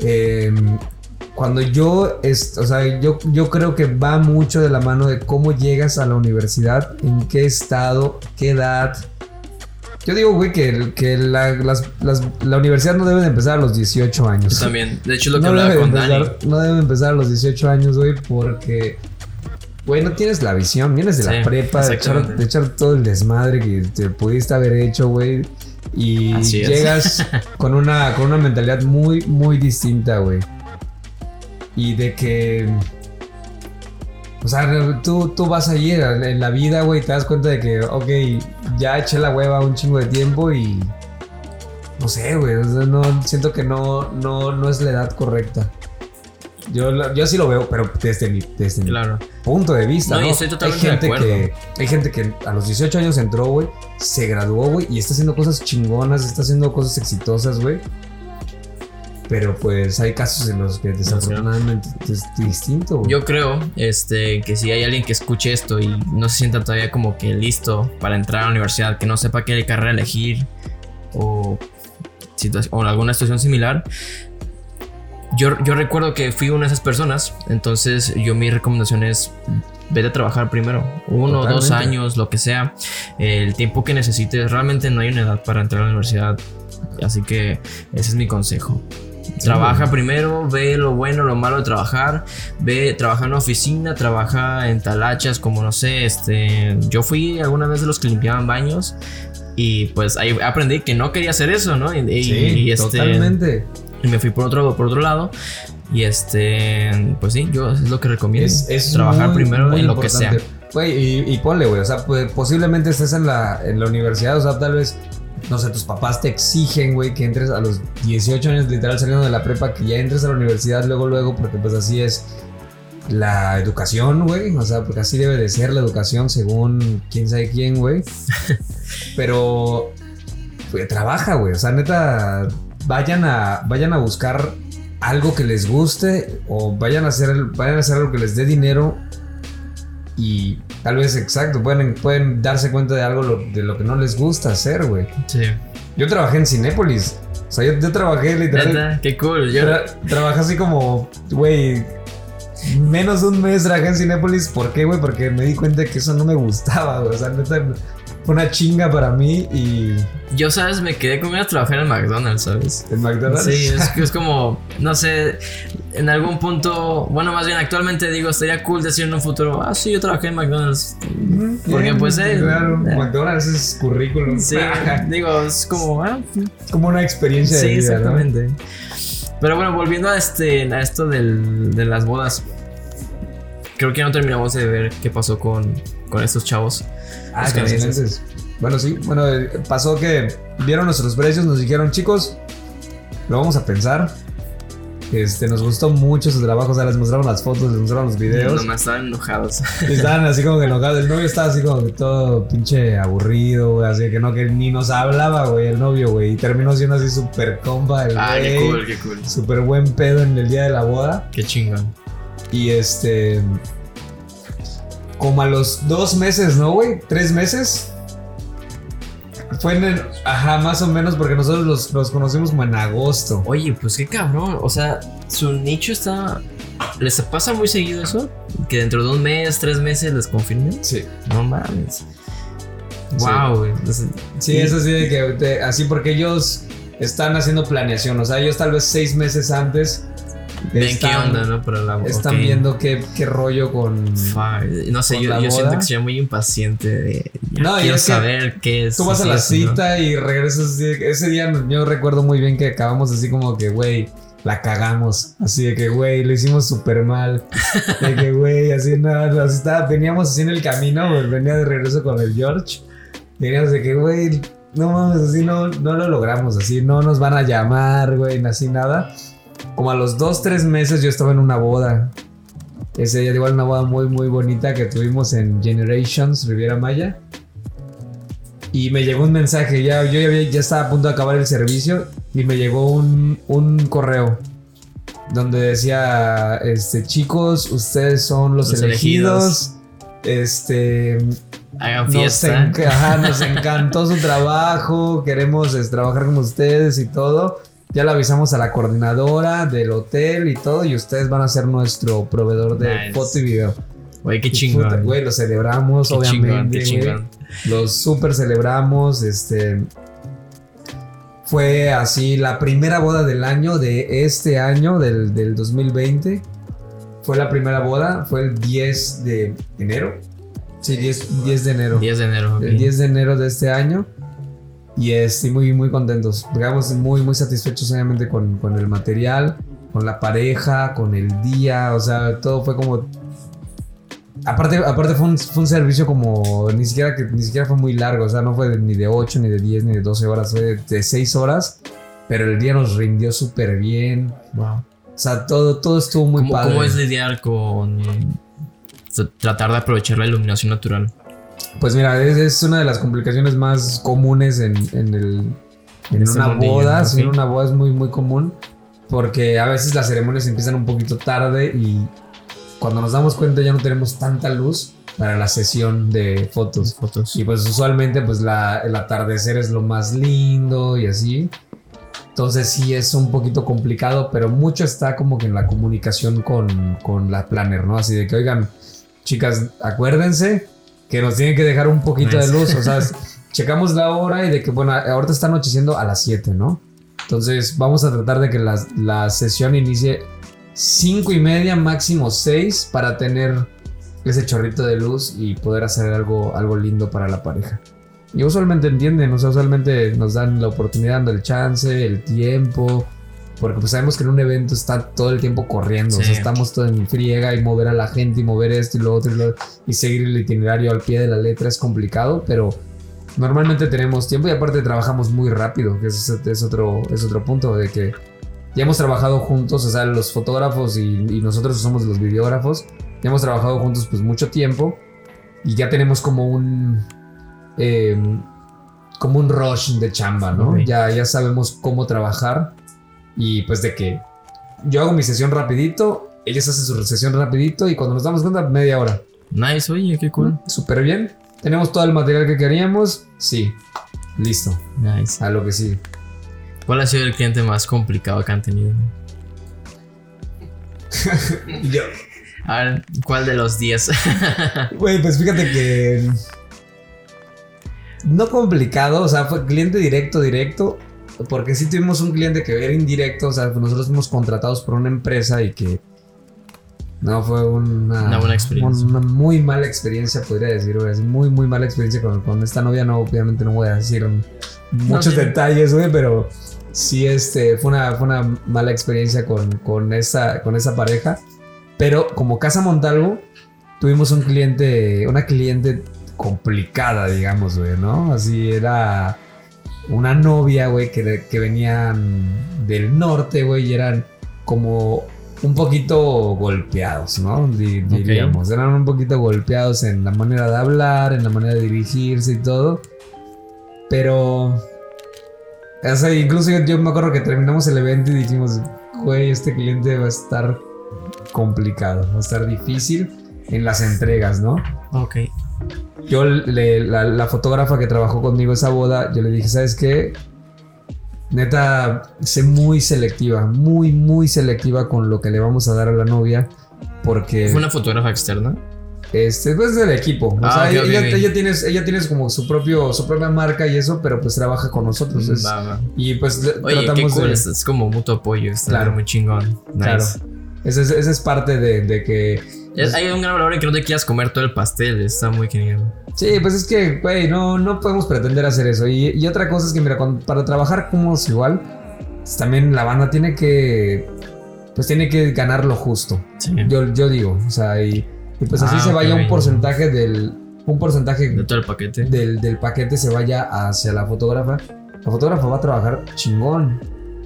Em, cuando yo, es, o sea, yo, yo creo que va mucho de la mano de cómo llegas a la universidad, en qué estado, qué edad. Yo digo, güey, que, que la, las- las- la universidad no debe de empezar a los 18 años. Yo también. De hecho, lo que no, hablaba con Dani. empezar, no debe empezar a los 18 años, güey, porque, güey, no tienes la visión, vienes de la prepa, de echar, exactamente. de echar todo el desmadre que te pudiste haber hecho, güey, y Así llegas con una, con una mentalidad muy, muy distinta, güey. Y de que... O sea, tú, tú vas allí en la vida, güey, y te das cuenta de que, ok, ya eché la hueva un chingo de tiempo y... No sé, güey, o sea, no, siento que no, no, no es la edad correcta. Yo, yo sí lo veo, pero desde mi, desde mi punto de vista. No, No, yo estoy totalmente hay de gente acuerdo. que Hay gente que a los 18 años entró, güey, se graduó, güey, y está haciendo cosas chingonas, está haciendo cosas exitosas, güey. Pero pues hay casos en los que desafortunadamente es distinto, güey. Yo creo este, que si hay alguien que escuche esto y no se sienta todavía como que listo para entrar a la universidad, que no sepa qué carrera elegir o, o alguna situación similar, yo, yo recuerdo que fui una de esas personas, entonces yo mi recomendación es vete a trabajar primero, uno o dos Totalmente. años, lo que sea, el tiempo que necesites, realmente no hay una edad para entrar a la universidad, así que ese es mi consejo. Trabaja primero, ve lo bueno, lo malo de trabajar, ve, trabaja en una oficina, trabaja en talachas, como no sé, este, yo fui alguna vez de los que limpiaban baños y pues ahí aprendí que no quería hacer eso, ¿no? Y, Sí, y, este, totalmente. y me fui por otro, por otro lado y este, pues sí, yo es lo que recomiendo, Es, es trabajar muy, primero muy en lo que sea. Güey, y, y ponle, güey, o sea, pues, posiblemente estés en la, en la universidad, o sea, tal vez, no sé, tus papás te exigen, güey, que entres a los 18 años, literal, saliendo de la prepa, que ya entres a la universidad luego, luego, porque pues así es la educación, güey, o sea, porque así debe de ser la educación según quién sabe quién, güey. Pero, güey, trabaja, güey, o sea, neta, vayan a, vayan a buscar algo que les guste o vayan a hacer, vayan a hacer algo que les dé dinero y tal vez exacto, pueden, pueden darse cuenta de algo lo- de lo que no les gusta hacer, güey. Sí. Yo trabajé en Cinépolis. O sea, yo, yo trabajé literal. Neta, qué cool. Yo, Tra- trabajé así como, güey, menos de un mes trabajé en Cinépolis. ¿Por qué, güey? Porque me di cuenta que eso no me gustaba, güey. O sea, neta, una chinga para mí y. Yo, ¿sabes? Me quedé con ganas de trabajar en McDonald's, ¿sabes? ¿En McDonald's? Sí, es, que es como, no sé, en algún punto, bueno, más bien actualmente digo, estaría cool decir en un futuro, ah, sí, yo trabajé en McDonald's. Ujú, Porque, bien, pues, eh, Claro, eh. McDonald's es currículum. Sí, digo, es como, ah, como una experiencia sí, de vida, ¿no? exactamente. Pero bueno, volviendo a este, a esto del, de las bodas, creo que no terminamos de ver qué pasó con, con estos chavos. Ah, Los canadienses. Bueno, sí. Bueno, eh, pasó que vieron nuestros precios, nos dijeron, chicos, lo vamos a pensar. Este, nos gustó mucho su trabajo, o sea, les mostraron las fotos, les mostraron los videos. Nomás estaban enojados. Y estaban así como que enojados. El novio estaba así como que todo pinche aburrido, güey. Así que no, que ni nos hablaba, güey, el novio, güey. Y terminó siendo así súper compa el ah, qué cool, qué cool. Súper buen pedo en el día de la boda. Qué chingón. Y este. Como a los dos meses, ¿no, güey? ¿Tres meses? Fue en el. Ajá, más o menos, porque nosotros los, los conocimos como en agosto. Oye, pues qué cabrón. O sea, su nicho está. ¿Les pasa muy seguido eso? Que dentro de un mes, tres meses les confirmen. Sí. No mames. Wow, güey. Sí, es así de que. así porque ellos están haciendo planeación. O sea, ellos tal vez seis meses antes. Ven qué están- onda, ¿no? La Están viendo qué, qué rollo con. Fuck. No sé, con yo, la yo siento que soy muy impaciente de. No, quiero saber qué es. Tú vas a la cita y regresas Ese día yo recuerdo muy bien que acabamos así como que, güey, la cagamos. Así de que, güey, lo hicimos súper mal. De que, güey, así nada, así estaba, veníamos así en el camino, güey, venía de regreso con el George. Veníamos de que, güey, no mames, así no, no lo logramos, así no nos van a llamar, güey, así nada. Como a los dos, tres meses yo estaba en una boda. Ese día, igual una boda muy, muy bonita que tuvimos en Generations, Riviera Maya. Y me llegó un mensaje, ya, yo ya, había- ya estaba a punto de acabar el servicio y me llegó un, un correo donde decía, este, chicos, ustedes son los, Los elegidos. Este, Hagan nos, fiesta. enca- ajá, nos encantó su trabajo, queremos es, trabajar con ustedes y todo. Ya le avisamos a la coordinadora del hotel y todo, y ustedes van a ser nuestro proveedor de Nice. foto y video. Güey, qué chingón. Güey, lo celebramos, Qué obviamente. chingón. Los super celebramos, este. Fue así la primera boda del año, de este año, del, del 2020. Fue la primera boda, fue el 10 de enero. Sí, 10, 10 de enero. 10 de enero. ok. El 10 de enero de este año. Y estoy muy, muy contentos. Quedamos muy, muy satisfechos, obviamente, con, con el material, con la pareja, con el día. O sea, todo fue como. Aparte, aparte fue, un, fue un servicio como. Ni siquiera, que, ni siquiera fue muy largo. O sea, no fue de- ni de 8, ni de 10, ni de 12 horas. Fue de, de 6 horas. Pero el día nos rindió súper bien. Wow. O sea, todo, todo estuvo muy ¿Cómo, padre. cómo es lidiar con t- tratar de aprovechar la iluminación natural? Pues mira, es, es una de las complicaciones más comunes en, en el, en una boda. ¿no? sí, en una boda es muy, muy común. Porque a veces las ceremonias empiezan un poquito tarde y cuando nos damos cuenta ya no tenemos tanta luz para la sesión de fotos. Fotos. Y pues usualmente pues la, el atardecer es lo más lindo y así. Entonces sí es un poquito complicado, pero mucho está como que en la comunicación con, con la planner, ¿no? Así de que, oigan, chicas, acuérdense que nos tienen que dejar un poquito de luz. O sea, checamos la hora y de que, bueno, ahorita está anocheciendo a las 7, ¿no? Entonces vamos a tratar de que la, la sesión inicie 5 y media, máximo 6, para tener ese chorrito de luz y poder hacer algo, algo lindo para la pareja. Y usualmente entienden, o sea, usualmente nos dan la oportunidad, dando el chance, el tiempo, porque pues sabemos que en un evento está todo el tiempo corriendo, o sea, Sí. estamos todo en friega y mover a la gente y mover esto y lo otro y, lo- y seguir el itinerario al pie de la letra es complicado, pero normalmente tenemos tiempo y aparte trabajamos muy rápido, que es, es otro, es otro punto de que ya hemos trabajado juntos, o sea, los fotógrafos y, y nosotros somos los videógrafos, ya hemos trabajado juntos pues mucho tiempo y ya tenemos como un eh, como un rush de chamba, ¿no? Ok. Ya, ya sabemos cómo trabajar y pues de que yo hago mi sesión rapidito, ellos hacen su sesión rapidito y cuando nos damos cuenta media hora. Nice, oye, qué cool. Súper bien. Tenemos todo el material que queríamos. Sí. Listo. Nice. A lo que sí. ¿Cuál ha sido el cliente más complicado que han tenido? Yo. A ver, ¿cuál de los 10? Güey, pues fíjate que. No complicado, o sea, fue cliente directo, directo. Porque sí tuvimos un cliente que era indirecto, o sea, nosotros fuimos contratados por una empresa y que. No, fue una. Una buena experiencia. Una muy mala experiencia, podría decir, güey. Es muy, muy mala experiencia con, con esta novia. No, obviamente no voy a decir muchos detalles, güey, pero sí, este, fue una, fue una mala experiencia con, con, esa, con esa pareja. Pero como Casa Montalvo, tuvimos un cliente, una cliente complicada, digamos, güey, ¿no? Así era una novia, güey, que, que venían del norte, güey, y eran como un poquito golpeados, ¿no? Di- diríamos. Eran un poquito golpeados en la manera de hablar, en la manera de dirigirse y todo. Pero. O sea, incluso yo, yo me acuerdo que terminamos el evento y dijimos, güey, este cliente va a estar complicado, va a estar difícil en las entregas, ¿no? ok. Yo, le- la, la fotógrafa que trabajó conmigo esa boda, yo le dije, ¿sabes qué? Neta, sé muy selectiva, muy, muy selectiva con lo que le vamos a dar a la novia. Porque ¿Fue una fotógrafa externa? este, pues del equipo. O Ah, sea, ok, ella, ok, ella- tiene, ella tiene como su propio, su propia marca y eso, pero pues trabaja con nosotros. es- Va, va. y pues Oye, qué tratamos cool. de. Es, es como mutuo apoyo. Está Claro. muy chingón. Nice. Claro. Esa es, esa es parte de, de que. Es- hay un gran valor en que no te quieras comer todo el pastel. Está muy genial. Sí, pues es que, güey, no, no podemos pretender hacer eso. Y, y otra cosa es que, mira, cuando- para trabajar cómodos igual, pues también la banda tiene que. Pues tiene que ganar lo justo. Sí. Yo, yo digo, o sea, y, y pues así Ah, se vaya un porcentaje del. Un porcentaje De todo el paquete. del, del paquete se vaya hacia la fotógrafa. La fotógrafa va a trabajar chingón.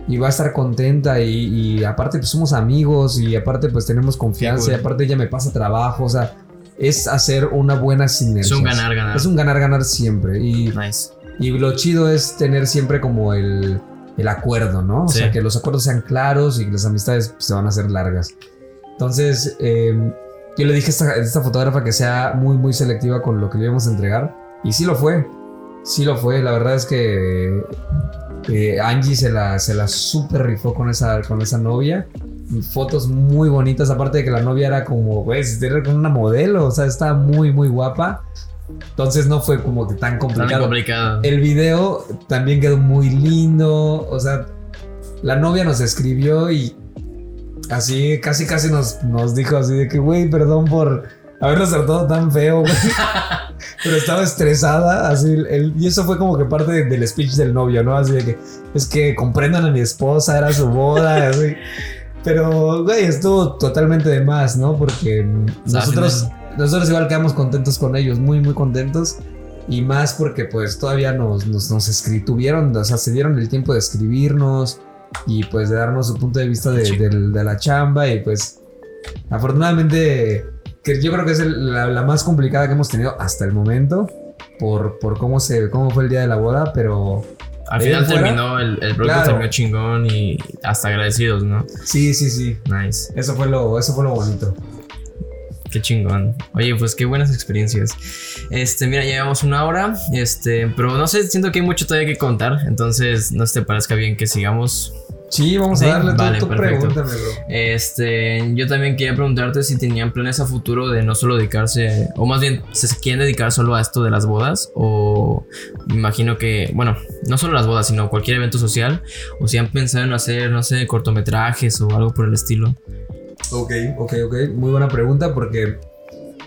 Y va a estar contenta y, y aparte pues somos amigos y aparte pues tenemos confianza y aparte ella me pasa trabajo, o sea, es hacer una buena sinergia. Es un ganar, ganar. Es un ganar-ganar siempre. Y, Nice. y lo chido es tener siempre como el, el acuerdo, ¿no? O Sí. sea, que los acuerdos sean claros y que las amistades pues, se van a hacer largas. Entonces, eh, yo le dije a esta, a esta fotógrafa que sea muy, muy selectiva con lo que le íbamos a entregar. Y sí lo fue. Sí lo fue. La verdad es que eh, Angie se la, se la super rifó con esa, con esa novia. Fotos muy bonitas. Aparte de que la novia era como, güey, era como una modelo. O sea, estaba muy, muy guapa. Entonces no fue como que tan Tan complicado. complicado. El video también quedó muy lindo. O sea, la novia nos escribió y así, casi, casi nos, nos dijo así de que, güey, perdón por habernos tratado tan feo, güey. Pero estaba estresada, así. el- y eso fue como que parte de- del speech del novio, ¿no? Así de que, es que comprendan a mi esposa, era su boda, así. Pero, güey, estuvo totalmente de más, ¿no? Porque nosotros, nosotros igual quedamos contentos con ellos, muy, muy contentos. Y más porque pues todavía nos, nos, nos escri- tuvieron, o sea, se dieron el tiempo de escribirnos y pues de darnos su punto de vista de, del- de la chamba y pues afortunadamente que yo creo que es el- la, la más complicada que hemos tenido hasta el momento por, por cómo, se, cómo fue el día de la boda, pero Al final fuera, terminó, el, el producto claro. terminó chingón y hasta agradecidos, ¿no? sí, sí, sí, Nice. eso fue lo, eso fue lo bonito. Qué chingón. Oye, pues qué buenas experiencias. Este, mira, ya llevamos una hora. Este, pero no sé, siento que hay mucho todavía que contar. Entonces, no te parezca bien que sigamos. Sí, vamos Sí, a darle, tú- vale, tú, perfecto. pregúntame, bro. Este, yo también quería preguntarte si tenían planes a futuro de no solo dedicarse, o más bien, se quieren dedicar solo a esto de las bodas, o me imagino que, bueno, no solo las bodas, sino cualquier evento social, o si han pensado en hacer, no sé, cortometrajes o algo por el estilo. Ok, ok, ok. Muy buena pregunta porque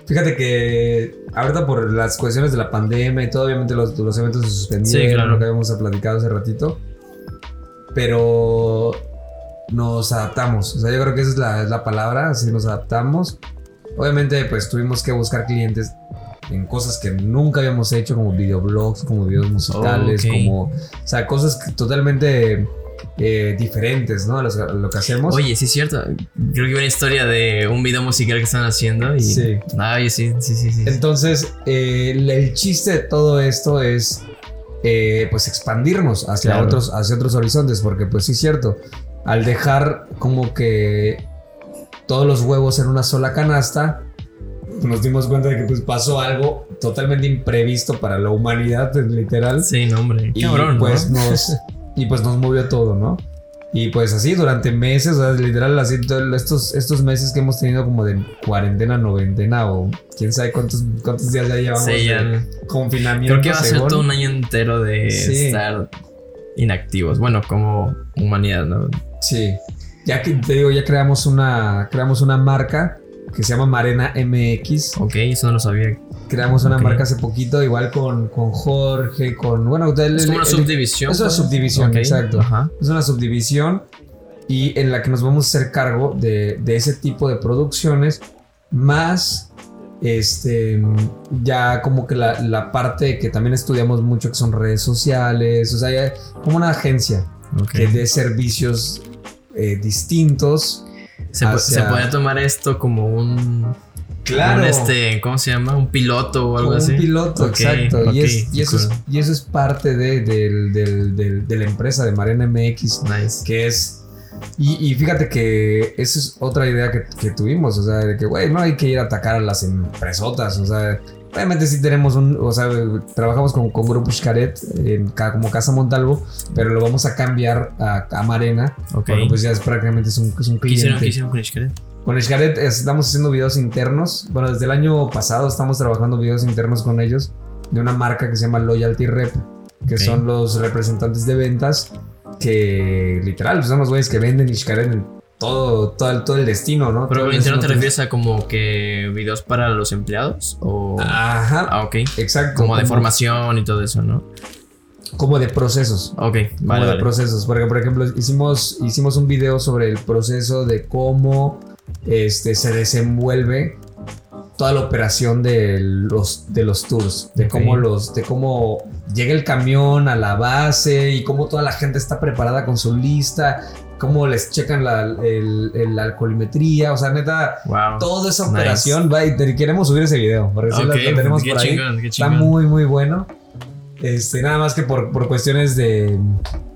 fíjate que ahorita por las cuestiones de la pandemia y todo, obviamente los, los eventos se suspendieron, Sí, claro. lo que habíamos platicado hace ratito. Pero nos adaptamos. O sea, yo creo que esa es la, es la palabra, así nos adaptamos. Obviamente, pues tuvimos que buscar clientes en cosas que nunca habíamos hecho, como videoblogs, como videos musicales, como. O sea, cosas que totalmente eh, diferentes, ¿no? A los- a lo que hacemos. Oye, sí es cierto. Creo que una historia de un video musical que están haciendo y... Sí. Ay, sí, sí, sí, sí. Entonces, eh, el chiste de todo esto es eh, pues expandirnos hacia Claro. otros, hacia otros horizontes, porque pues sí es cierto, al dejar como que todos los huevos en una sola canasta, nos dimos cuenta de que pues pasó algo totalmente imprevisto para la humanidad, pues, literal. Sí, no, hombre. Y Cabrón, ¿no? pues nos y pues nos movió todo, ¿no? Y pues así durante meses, o sea, literal, así estos, estos meses que hemos tenido como de cuarentena, noventena o quién sabe cuántos, cuántos días ya llevamos Sí, de confinamiento. Creo que va a ser todo un año entero de Sí. estar inactivos. Bueno, como humanidad, ¿no? Sí. Ya que te digo, ya creamos una, creamos una marca que se llama Marena MX. Ok, eso no lo sabía. Creamos una Ok. marca hace poquito, igual con, con Jorge, con. Bueno, el- Es como una el- subdivisión. Es una pues. subdivisión, Ok, exacto. Ajá. Es una subdivisión y en la que nos vamos a hacer cargo de, de ese tipo de producciones, más este ya como que la, la parte que también estudiamos mucho que son redes sociales, o sea, ya como una agencia ok. que dé servicios eh, distintos. Se, hacia- se puede tomar esto como un. un, este, ¿Cómo se llama? Un piloto o algo así. un piloto, Ok, exacto. ok, y, es- y eso es, y eso es parte de, del- del- de la empresa de Marena MX. Nice. que es... Y, y fíjate que esa es otra idea que, que tuvimos, o sea, de que, güey, no hay que ir a atacar a las empresotas, o sea, obviamente sí tenemos un, o sea, trabajamos con, con Grupo Xcaret, en, ca- como Casa Montalvo, pero lo vamos a cambiar a, a Marena, Ok. porque pues ya es prácticamente es un, es un ¿Qué hicieron, cliente. ¿Qué hicieron con Xcaret? Con Xcaret estamos haciendo videos internos, bueno, desde el año pasado estamos trabajando videos internos con ellos, de una marca que se llama Loyalty Rep, que son los representantes de ventas que literal pues, son los güeyes que venden Xcaret en todo, todo, el, todo el destino, ¿no? ¿Pero interno te refieres a como que videos para los empleados? ¿O.? Ajá, Ah, ok. exacto. Como de formación y todo eso, ¿no? Como de procesos. Ok, Como vale. de vale. procesos. Porque, por ejemplo, hicimos, hicimos un video sobre el proceso de cómo este, se desenvuelve toda la operación de los, de los tours. De cómo los. De cómo llega el camión a la base y cómo toda la gente está preparada con su lista. Cómo les checan la, el, el- alcoholimetría. O sea, neta, Wow. toda esa Nice. operación. Va, y queremos subir ese video. Porque sí, Ok, lo, lo tenemos por ahí. chingón, Está muy, muy bueno. Este, nada más que por, por cuestiones de,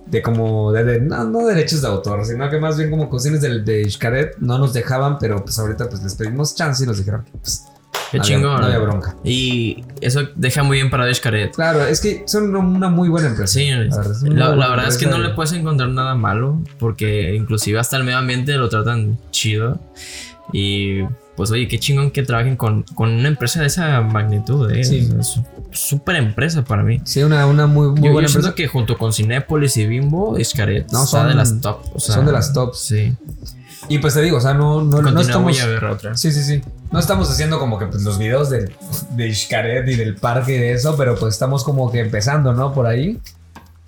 de como, de, de- no, no derechos de autor, sino que más bien como cuestiones de, de Xcaret no nos dejaban, pero pues ahorita pues les pedimos chance y nos dijeron que pues Qué no había- chingón. no había bronca. Y eso deja muy bien para Xcaret. Claro, es que son una- muy buena empresa. Sí, La verdad, es una la, muy la buena verdad es que no le puedes encontrar nada malo, porque inclusive hasta el medio ambiente lo tratan chido. Y pues oye, qué chingón que trabajen con, con una empresa de esa magnitud, ¿eh? Sí. Es súper empresa para mí. Sí, una, una muy, muy yo, yo buena siento empresa. que junto con Cinépolis y Bimbo, No, está son- de las top. o sea, son de las tops. Sí. Y pues te digo, o sea, no, no, no estamos... a ver otra. Sí, sí, sí. No estamos haciendo como que pues, los videos de, de Xcaret y del parque y de eso, pero pues estamos como que empezando, ¿no? Por ahí.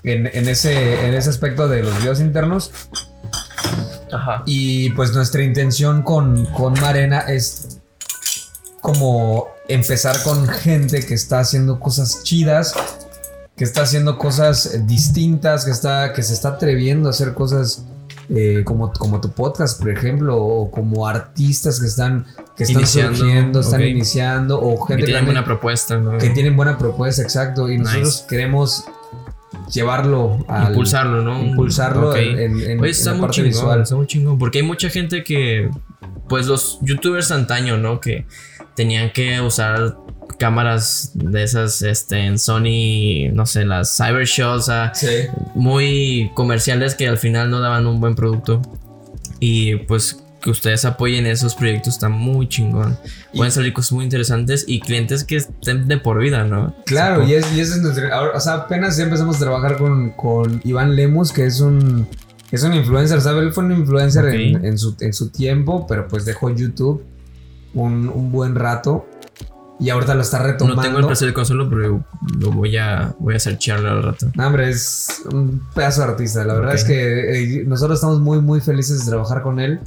En, en ese, en ese aspecto de los videos internos. Ajá. Y pues nuestra intención con, con Marena es como empezar con gente que está haciendo cosas chidas, que está haciendo cosas distintas, que, está, que se está atreviendo a hacer cosas eh, como, como tu podcast, por ejemplo, o como artistas que están, que están Iniciando, surgiendo, están iniciando, o Que gente tienen también buena propuesta, ¿no? que tienen buena propuesta, exacto, y nosotros Nice. queremos llevarlo al... impulsarlo, ¿no? impulsarlo en, en- Oye, está la muy parte chingón, visual. está muy chingón. Porque hay mucha gente que, pues los youtubers antaño, ¿no? Que tenían que usar cámaras de esas, este, en Sony, no sé, las Cybershots, o sea, Sí. muy comerciales que al final no daban un buen producto. Y pues que ustedes apoyen esos proyectos está muy chingón. Pueden salir cosas muy interesantes y clientes que estén de por vida, ¿no? Claro, y, es, y ese es nuestro. ahora, o sea, apenas ya empezamos a trabajar con, con Iván Lemus, que es un. Es un influencer, ¿sabes? Él fue un influencer en, en su, en su tiempo, pero pues dejó YouTube un, un buen rato. Y ahorita lo está retomando. No tengo el placer de conocerlo, pero lo voy a, voy a al rato. No, hombre, es un pedazo de artista. La verdad es que eh, nosotros estamos muy, muy felices de trabajar con él.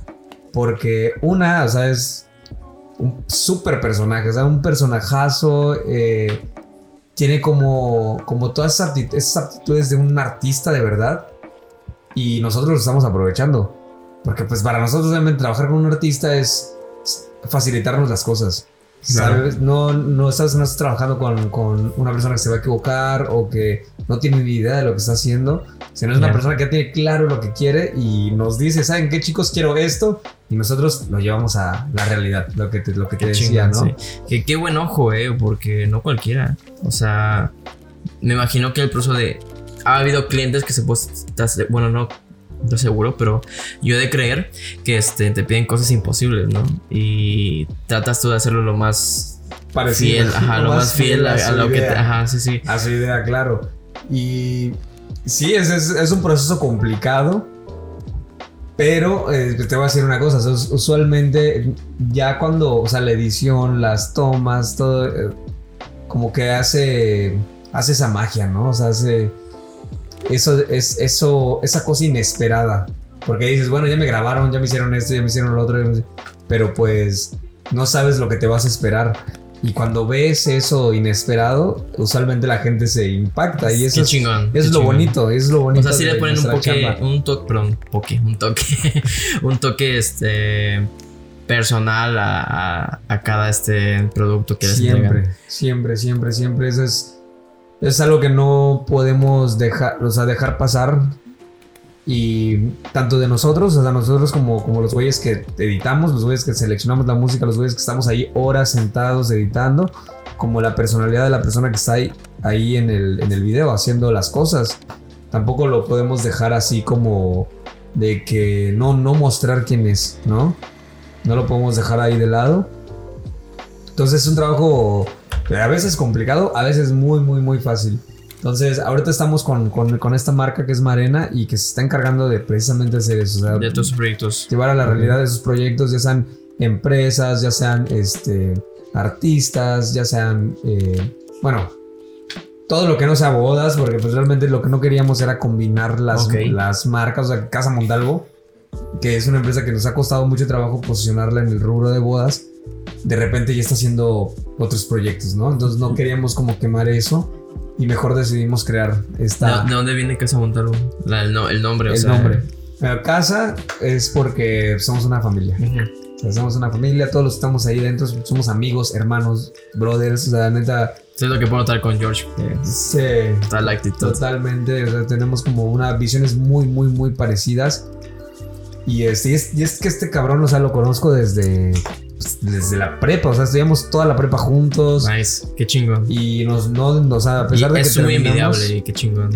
Porque una, o sea, es un súper personaje. O sea, un personajazo. eh, tiene como, como todas esas apti- esas aptitudes de un artista de verdad. Y nosotros lo estamos aprovechando. Porque pues para nosotros trabajar con un artista es facilitarnos las cosas. No, no, estás, no estás trabajando con, con una persona que se va a equivocar o que no tiene ni idea de lo que está haciendo, sino es una persona que ya tiene claro lo que quiere y nos dice, ¿saben qué chicos? Quiero esto y nosotros lo llevamos a la realidad, lo que te, lo que te decía, chingón, ¿no? sí. Que qué buen ojo, eh, porque no cualquiera. O sea, me imagino que el proceso de. Ha habido clientes que se pues. Bueno, no. Yo seguro, pero yo he de creer que este, te piden cosas imposibles, ¿no? Y tratas tú de hacerlo lo más Parecido. fiel, ajá, lo, más fiel a, lo que te, ajá, sí, sí. A su idea, claro. Y sí, es, es, es un proceso complicado. Pero eh, te voy a decir una cosa, usualmente ya cuando, o sea, la edición, las tomas, todo, eh, como que hace, hace esa magia, ¿no? O sea, hace eso, es, eso, esa cosa inesperada. Porque dices, bueno, ya me grabaron, ya me hicieron esto, ya me hicieron lo otro, pero pues no sabes lo que te vas a esperar. Y cuando ves eso inesperado, usualmente la gente se impacta y eso Qué es, chingón. eso es lo chingón. bonito, es lo O bonito. sea, sí le ponen un toque, un toque, perdón, poque, un toque, un toque, este, personal a, a, a cada este producto que les Siempre, entregan. siempre, siempre, siempre. Eso es, es algo que no podemos dejar, o sea, dejar pasar. Y tanto de nosotros, o sea, nosotros como, como los güeyes que editamos, los güeyes que seleccionamos la música, los güeyes que estamos ahí horas sentados editando, como la personalidad de la persona que está ahí, ahí en, el, en el video haciendo las cosas. Tampoco lo podemos dejar así como de que no, no mostrar quién es, ¿no? No lo podemos dejar ahí de lado. Entonces es un trabajo a veces complicado, a veces muy, muy, muy fácil. Entonces, ahorita estamos con, con- con esta marca que es Marena y que se está encargando de precisamente hacer eso. o sea, De proyectos. llevar a la realidad esos proyectos, ya sean empresas, ya sean este, artistas, ya sean, eh, bueno, todo lo que no sea bodas, porque pues realmente lo que no queríamos era combinar las, las marcas, o sea, Casa Montalvo, que es una empresa que nos ha costado mucho trabajo posicionarla en el rubro de bodas, de repente ya está haciendo otros proyectos, ¿no? Entonces no queríamos como quemar eso y mejor decidimos crear esta... ¿De, de dónde viene Casa Montalvo? La- el, no- el nombre, o el sea. nombre. Pero casa es porque somos una familia. Ujú. O sea, somos una familia, todos los que estamos ahí dentro somos amigos, hermanos, brothers. O sea, neta, Eso es lo que puedo notar con George. que se, Está la actitud. totalmente. O sea, tenemos como unas visiones muy, muy, muy parecidas. Y, y, es, y es que este cabrón, o sea, lo conozco desde, pues, desde la prepa. O sea, estudiamos toda la prepa juntos. Nice. Qué chingón. Y nos, no, o sea, a Y pesar de que es muy envidiable qué chingón.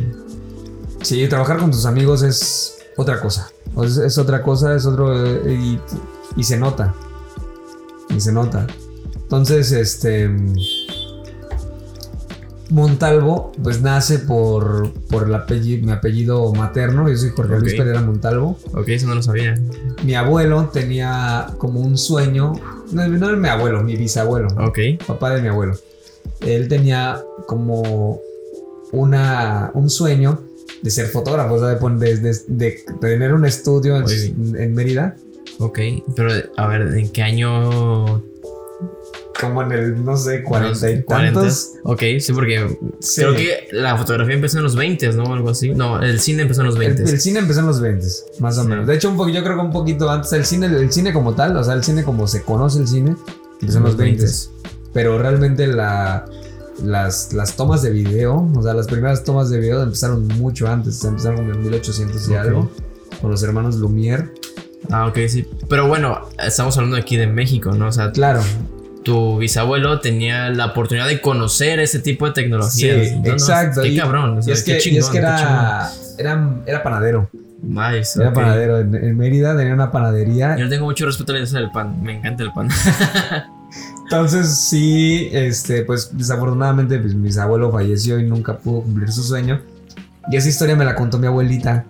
Sí, trabajar con tus amigos es otra cosa. O es otra cosa, es otro. eh, Y, y se nota. Y se nota. Entonces, este. Montalvo, pues nace por, por el apellido, mi apellido materno. Yo soy Jorge Luis. Pereira Montalvo. Ok, eso no lo sabía. Mi abuelo tenía como un sueño. No, no era mi abuelo, mi bisabuelo Ok. papá de mi abuelo. Él tenía como una, un sueño de ser fotógrafo, o sea, de, de- de- tener un estudio en, en Mérida, Ok. Pero, a ver, ¿en qué año? Como en el, no sé, cuarenta y tantos. Ok, sí, porque Sí. creo que la fotografía empezó en los 20, ¿no? Algo así. No, el cine empezó en los El, 20. el cine empezó en los 20, más o Sí. menos. De hecho, un poco, yo creo que un poquito antes. El cine, el cine como tal, o sea, el cine como se conoce el cine, empezó en los 20. Pero realmente la, las, las tomas de video, o sea, las primeras tomas de video empezaron mucho antes, empezaron como en 1800 y Ok. algo, con los hermanos Lumière. Ah, ok, sí. Pero bueno, estamos hablando aquí de México, ¿no? O sea, Claro, tu bisabuelo tenía la oportunidad de conocer ese tipo de tecnología. Sí, exacto. Qué Y- cabrón. o y sea, es qué que, y es que qué era, era, era panadero. Nice, Era panadero. En, en Mérida tenía una panadería. Yo tengo mucho respeto a la industria del pan. Me encanta el pan. Entonces, sí, este, pues desafortunadamente pues, mi abuelo falleció y nunca pudo cumplir su sueño. Y esa historia me la contó mi abuelita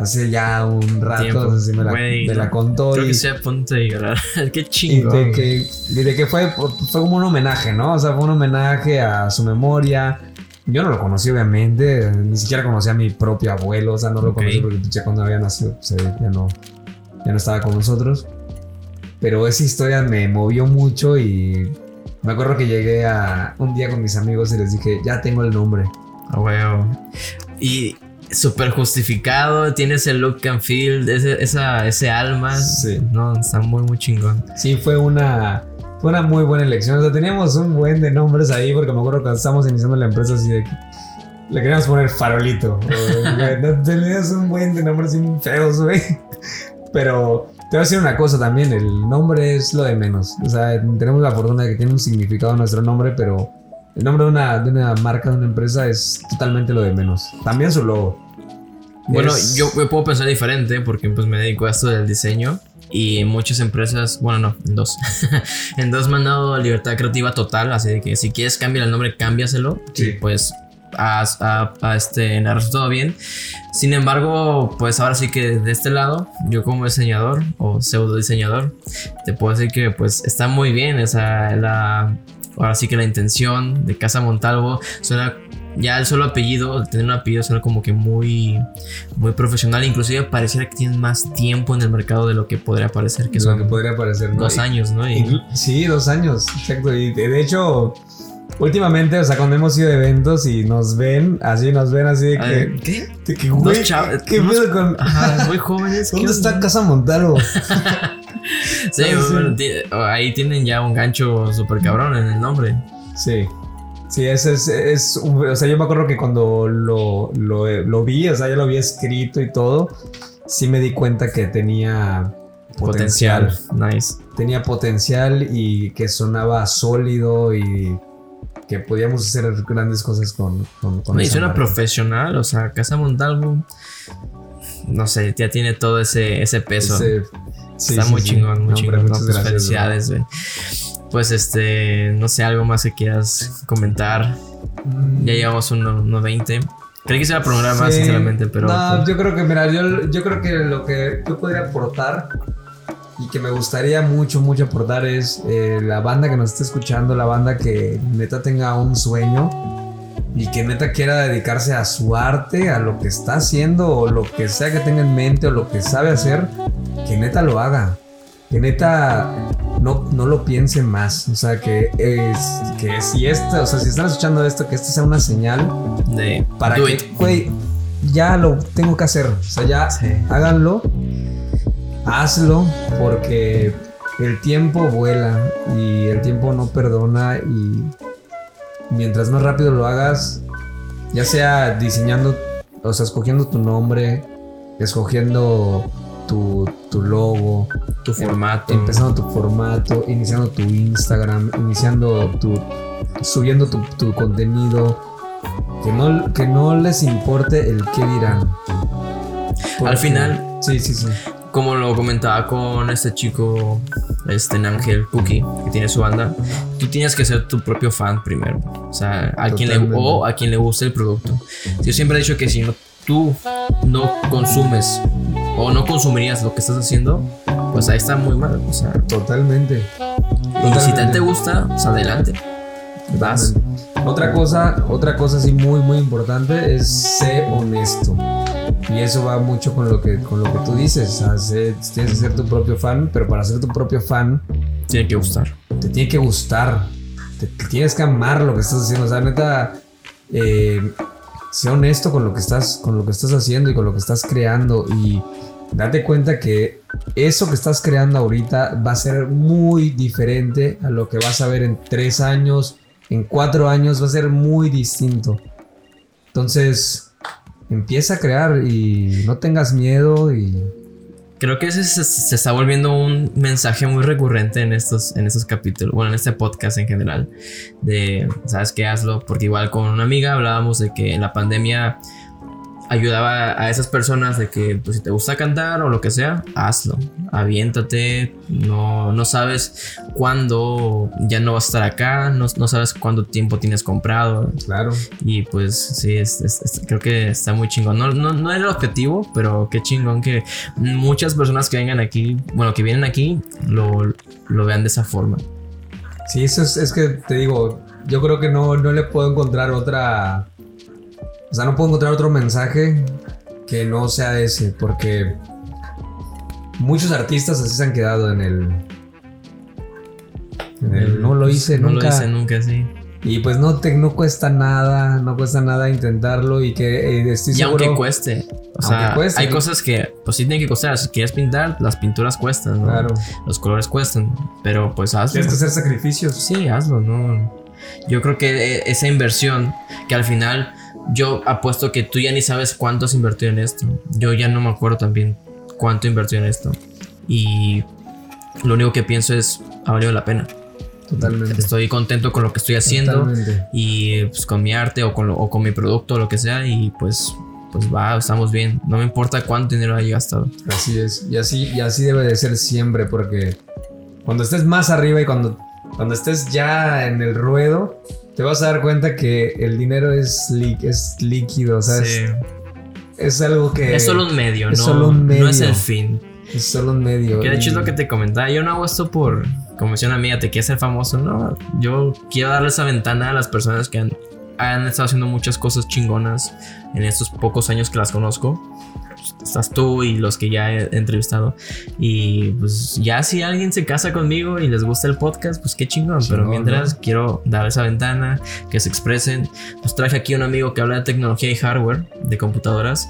hace ya un rato. No sé si me la, Güey, me la contó. Creo y, que se a punto de llorar. qué y chingón. de que, y de que fue, fue como un homenaje, ¿no? O sea, fue un homenaje a su memoria. Yo no lo conocí, obviamente. Ni siquiera conocí a mi propio abuelo. O sea, no lo Ok. conocí porque ya cuando había nacido, pues, eh, ya, no, ya no estaba con nosotros. Pero esa historia me movió mucho y me acuerdo que llegué a un día con mis amigos y les dije, ya tengo el nombre. A huevo. Y súper justificado, tienes el look and feel, ese, esa, ese alma. Sí. No, está muy, muy chingón. Sí, fue una, fue una muy buena elección. O sea, teníamos un buen de nombres ahí porque me acuerdo cuando estábamos iniciando la empresa así de que le queríamos poner farolito. No, tenías un buen de nombres muy feos, güey. Pero te voy a decir una cosa también, el nombre es lo de menos. O sea, tenemos la fortuna de que tiene un significado nuestro nombre, pero el nombre de una, de una marca, de una empresa es totalmente lo de menos. También su logo. Bueno, Es- yo, yo puedo pensar diferente porque pues me dedico a esto del diseño y muchas empresas, bueno, no, en dos. en dos me han dado libertad creativa total, así que si quieres cambiar el nombre, cámbiaselo. Sí. Y pues haz- a, a este, ha resultado bien. Sin embargo, pues ahora sí que de este lado, yo como diseñador o pseudo diseñador, te puedo decir que pues está muy bien esa la ahora sí que la intención de Casa Montalvo suena ya el solo apellido, el tener un apellido suena como que muy muy profesional, inclusive pareciera que tienen más tiempo en el mercado de lo que podría parecer que lo son que podría parecer. ¿no? dos años, ¿no? Y- Sí, dos años, exacto. Y de, de hecho, últimamente, o sea, cuando hemos ido a eventos y nos ven, así nos ven así de que, ¿Qué? de que, güey, ¿qué pedo con... Ajá, muy jóvenes. ¿qué ¿Dónde está Casa Montalvo? Sí, bueno, ti- ahí tienen ya un gancho súper cabrón en el nombre. Sí. Sí, ese es, es un- o sea, yo me acuerdo que cuando lo, lo, lo vi, o sea, ya lo había escrito y todo, sí me di cuenta que tenía potencial. Potencial. Nice. Tenía potencial y que sonaba sólido y que podíamos hacer grandes cosas con, con, con No, y esa suena marca. profesional, o sea, Casa Montalvo, no sé, ya tiene todo ese, ese peso. Ese- sí, Está sí, muy sí. chingón, muy No, chingón. hombre, muchas gracias, felicidades, güey. Pues este, no sé, algo más que quieras comentar. Ya llevamos un 1.20. Creí que se iba a prolongar más, sinceramente, pero. No, pues, yo creo que, mira, yo, yo creo que lo que yo podría aportar y que me gustaría mucho, mucho aportar es eh, la banda que nos esté escuchando, la banda que neta tenga un sueño y que neta quiera dedicarse a su arte, a lo que está haciendo o lo que sea que tenga en mente o lo que sabe hacer, que neta lo haga. Que neta no, no lo piense más. O sea, que, es, que si esto, o sea, si están escuchando esto, que esto sea una señal de. para que, güey, ya lo tengo que hacer. O sea, ya Sí. háganlo, hazlo, porque el tiempo vuela y el tiempo no perdona y mientras más rápido lo hagas, ya sea diseñando, o sea, escogiendo tu nombre, escogiendo tu, tu logo, Tu formato. empezando tu formato, iniciando tu Instagram, iniciando tu. subiendo tu, tu contenido. Que no, que no les importe el qué dirán. Porque- final- Sí, sí, sí. Como lo comentaba con este chico, este Ángel Cookie, que tiene su banda, tú tienes que ser tu propio fan primero. O sea, a quien le, Totalmente. o a quien le guste el producto. Yo siempre he dicho que si no, tú no consumes o no consumirías lo que estás haciendo, pues ahí está muy mal. O sea, Totalmente. y si te, te gusta, pues adelante. Vas. Otra cosa, otra cosa sí muy, muy importante es ser honesto. Y eso va mucho con lo que, con lo que tú dices. sea, tienes que ser tu propio fan, pero para ser tu propio fan, Tiene que gustar. te tiene que gustar. Te, te tienes que amar lo que estás haciendo. O sea, neta, eh, sé honesto con lo que estás, con lo que estás haciendo y con lo que estás creando. Y date cuenta que eso que estás creando ahorita va a ser muy diferente a lo que vas a ver en tres años, en cuatro años, va a ser muy distinto. Entonces, empieza a crear y no tengas miedo y Creo que ese se, está volviendo un mensaje muy recurrente en estos, en estos capítulos, bueno, en este podcast en general, de, ¿sabes qué? Hazlo, porque igual con una amiga hablábamos de que la pandemia ayudaba a esas personas de que pues, si te gusta cantar o lo que sea, hazlo, aviéntate, no, no sabes cuándo ya no vas a estar acá, no, no sabes cuánto tiempo tienes comprado, claro. y pues sí, es- es- es- creo que está muy chingón. No, no, no era el objetivo, pero qué chingón que muchas personas que vengan aquí, bueno, que vienen aquí, lo, lo vean de esa forma. Sí, eso es, es que te digo, yo creo que no, no le puedo encontrar otra. O sea, no puedo encontrar otro mensaje que no sea ese, porque muchos artistas así se han quedado en el. en el no lo hice no nunca. lo hice nunca, sí. Y pues no, te, no cuesta nada, no cuesta nada intentarlo y que eh, estoy Y seguro. aunque cueste, o Aunque sea, cueste, hay sí. cosas que pues sí tienen que costar. Si quieres pintar, las pinturas cuestan, ¿no? Claro. Los colores cuestan, pero pues hazlo. Tienes que hacer sacrificios. Sí, hazlo, no. Yo creo que eh, esa inversión, que al final yo apuesto que tú ya ni sabes cuánto has invertido en esto. Yo ya no me acuerdo también cuánto invertí en esto. Y lo único que pienso es, ha valido la pena. Totalmente. Estoy contento con lo que estoy haciendo Totalmente. y pues con mi arte o con, lo- o con mi producto o lo que sea y pues, pues va, estamos bien. No me importa cuánto dinero haya gastado. Así es. Y así, y así debe de ser siempre, porque cuando estés más arriba y cuando, cuando estés ya en el ruedo, te vas a dar cuenta que el dinero es, es líquido, ¿sabes? Sí. Es algo que... Es solo un medio, es no, solo un no es medio. el fin. Es solo un medio. Que de hecho es lo que te comentaba. Yo no hago esto por convención amiga, te quieres ser famoso. No, yo quiero darle esa ventana a las personas que han, han estado haciendo muchas cosas chingonas en estos pocos años que las conozco. Estás tú y los que ya he entrevistado. Y pues ya si alguien se casa conmigo y les gusta el podcast, pues qué chingón. Pero Chingón, mientras ¿no? quiero dar esa ventana, que se expresen. Pues traje aquí un amigo que habla de tecnología y hardware, de computadoras.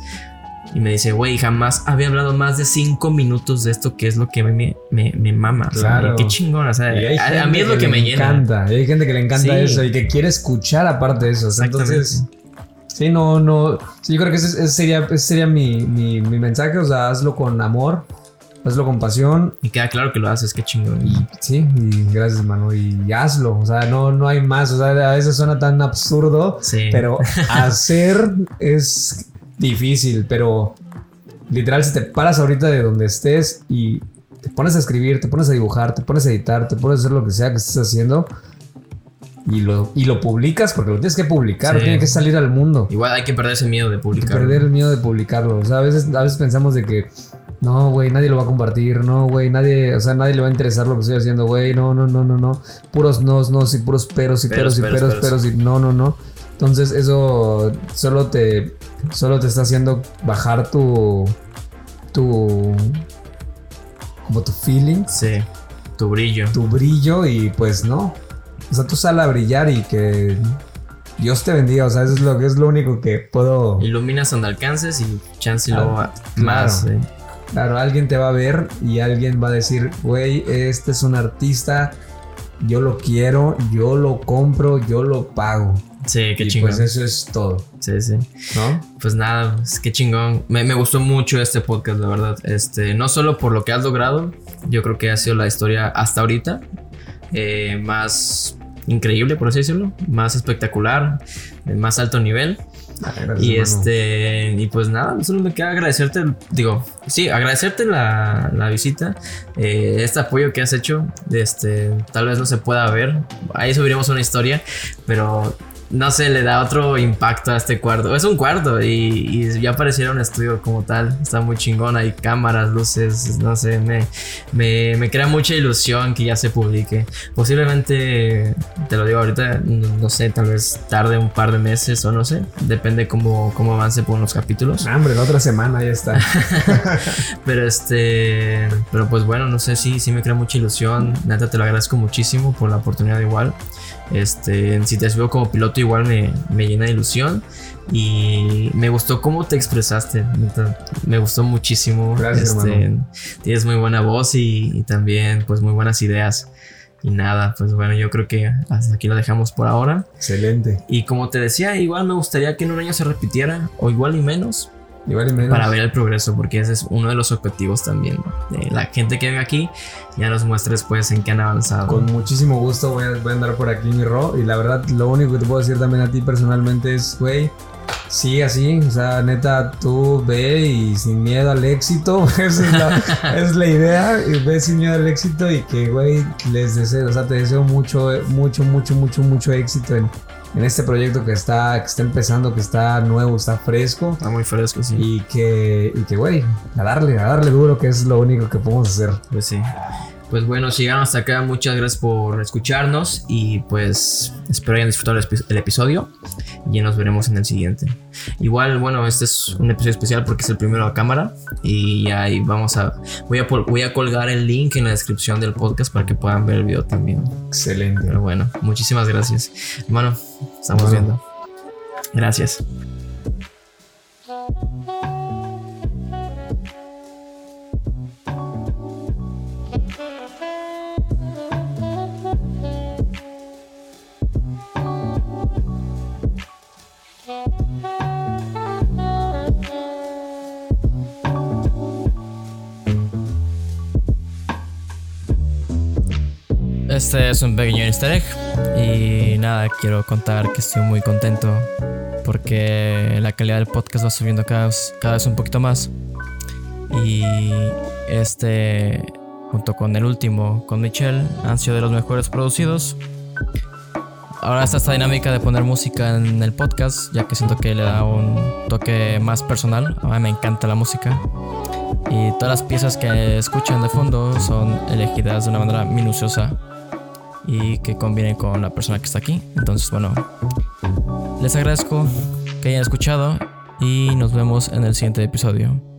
Y me dice, güey, jamás había hablado más de cinco minutos de esto, que es lo que me, me, me mama. O sea, Claro. qué chingón. O sea, a, a mí es lo que, me le llena. encanta. y hay gente que le encanta Sí. eso y que quiere escuchar aparte de eso. Entonces, sí, no, no. Sí, yo creo que ese, ese sería, ese sería mi, mi, mi mensaje. O sea, hazlo con amor, hazlo con pasión. Y queda claro que lo haces, qué chingón. Y sí, y gracias, mano. Y hazlo. O sea, no, no hay más. O sea, a veces suena tan absurdo. Sí. Pero hacer es difícil, pero literal, si te paras ahorita de donde estés y te pones a escribir, te pones a dibujar, te pones a editar, te pones a hacer lo que sea que estés haciendo y lo, y lo publicas, porque lo tienes que publicar, Sí. tiene que salir al mundo. Igual hay que perder ese miedo de Hay que perder el miedo de publicarlo. O sea, a veces, a veces pensamos de que no, güey, nadie lo va a compartir, no, güey, nadie, o sea, nadie le va a interesar lo que estoy haciendo, güey, no, no, no, no, no. Puros nos, nos y puros peros y Peros, peros, y peros, peros, peros. peros, y no, no, no. Entonces eso solo te, solo te está haciendo bajar tu, tu, como tu feeling, Sí, tu brillo. tu brillo y pues no. O sea, tú sal a brillar y que Dios te bendiga. O sea, eso es lo que es lo único que puedo. Iluminas donde alcances y chance y Ah, más. claro. eh. Claro, alguien te va a ver y alguien va a decir, güey, este es un artista, yo lo quiero, yo lo compro, yo lo pago. Sí, qué y chingón. pues eso es todo, Sí, sí. ¿no? Pues nada, pues qué chingón. Me, me gustó mucho este podcast, la verdad. Este, no solo por lo que has logrado, yo creo que ha sido la historia hasta ahorita eh, más increíble, por así decirlo, más espectacular, de más alto nivel. Gracias, Y este, y pues nada, solo me queda agradecerte, digo, sí, agradecerte la, la visita, eh, este apoyo que has hecho, este, tal vez no se pueda ver, ahí subiremos una historia, pero no sé, le da otro impacto a este cuarto. Es un cuarto y, y ya pareciera un estudio como tal, está muy chingón, hay cámaras, luces, no sé, me, me, me crea mucha ilusión que ya se publique. Posiblemente, te lo digo ahorita, no, no sé, tal vez tarde un par de meses o no sé, depende cómo, cómo avance por los capítulos. Ah, hombre, la otra semana ya está. Pero este, pero pues bueno, no sé, sí, sí me crea mucha ilusión. Neta, te lo agradezco muchísimo por la oportunidad igual. Este, si te sirvió como piloto igual me, me llena de ilusión. Y me gustó cómo te expresaste. me gustó muchísimo. Gracias, este, hermano. tienes muy buena voz y, y también pues muy buenas ideas. Y nada, pues bueno, yo creo que hasta aquí lo dejamos por ahora. Excelente. Y como te decía, igual me gustaría que en un año se repitiera, o igual y menos, Y menos. para ver el progreso, porque ese es uno de los objetivos también. La gente que venga aquí ya nos muestra después en qué han avanzado. Con muchísimo gusto voy a, voy a andar por aquí, mi Ro. Y la verdad, lo único que te puedo decir también a ti personalmente es, güey, sigue así. O sea, neta, tú ve y sin miedo al éxito. Esa es la, es la idea. y Ve sin miedo al éxito y que, güey, les deseo, o sea, te deseo mucho, mucho, mucho, mucho, mucho éxito en, en este proyecto que está, que está empezando, que está nuevo, está fresco. Está muy fresco, sí. Y que, y que, güey, a darle, a darle duro, que es lo único que podemos hacer. Pues sí. Pues bueno, si llegaron hasta acá, muchas gracias por escucharnos y pues espero hayan disfrutado el, epi- el episodio y ya nos veremos en el siguiente. Igual, bueno, este es un episodio especial porque es el primero a cámara y ahí vamos a voy a voy a colgar el link en la descripción del podcast para que puedan ver el video también. Excelente. Pero bueno, muchísimas gracias. Hermano, estamos Bueno. viendo. Gracias. Este es un pequeño easter egg y nada, quiero contar que estoy muy contento porque la calidad del podcast va subiendo cada, cada vez un poquito más. Y este, junto con el último, con Michelle, han sido de los mejores producidos. Ahora está esta dinámica de poner música en el podcast, ya que siento que le da un toque más personal. A mí me encanta la música. Y todas las piezas que escuchan de fondo son elegidas de una manera minuciosa y que convienen con la persona que está aquí. Entonces, bueno, les agradezco que hayan escuchado y nos vemos en el siguiente episodio.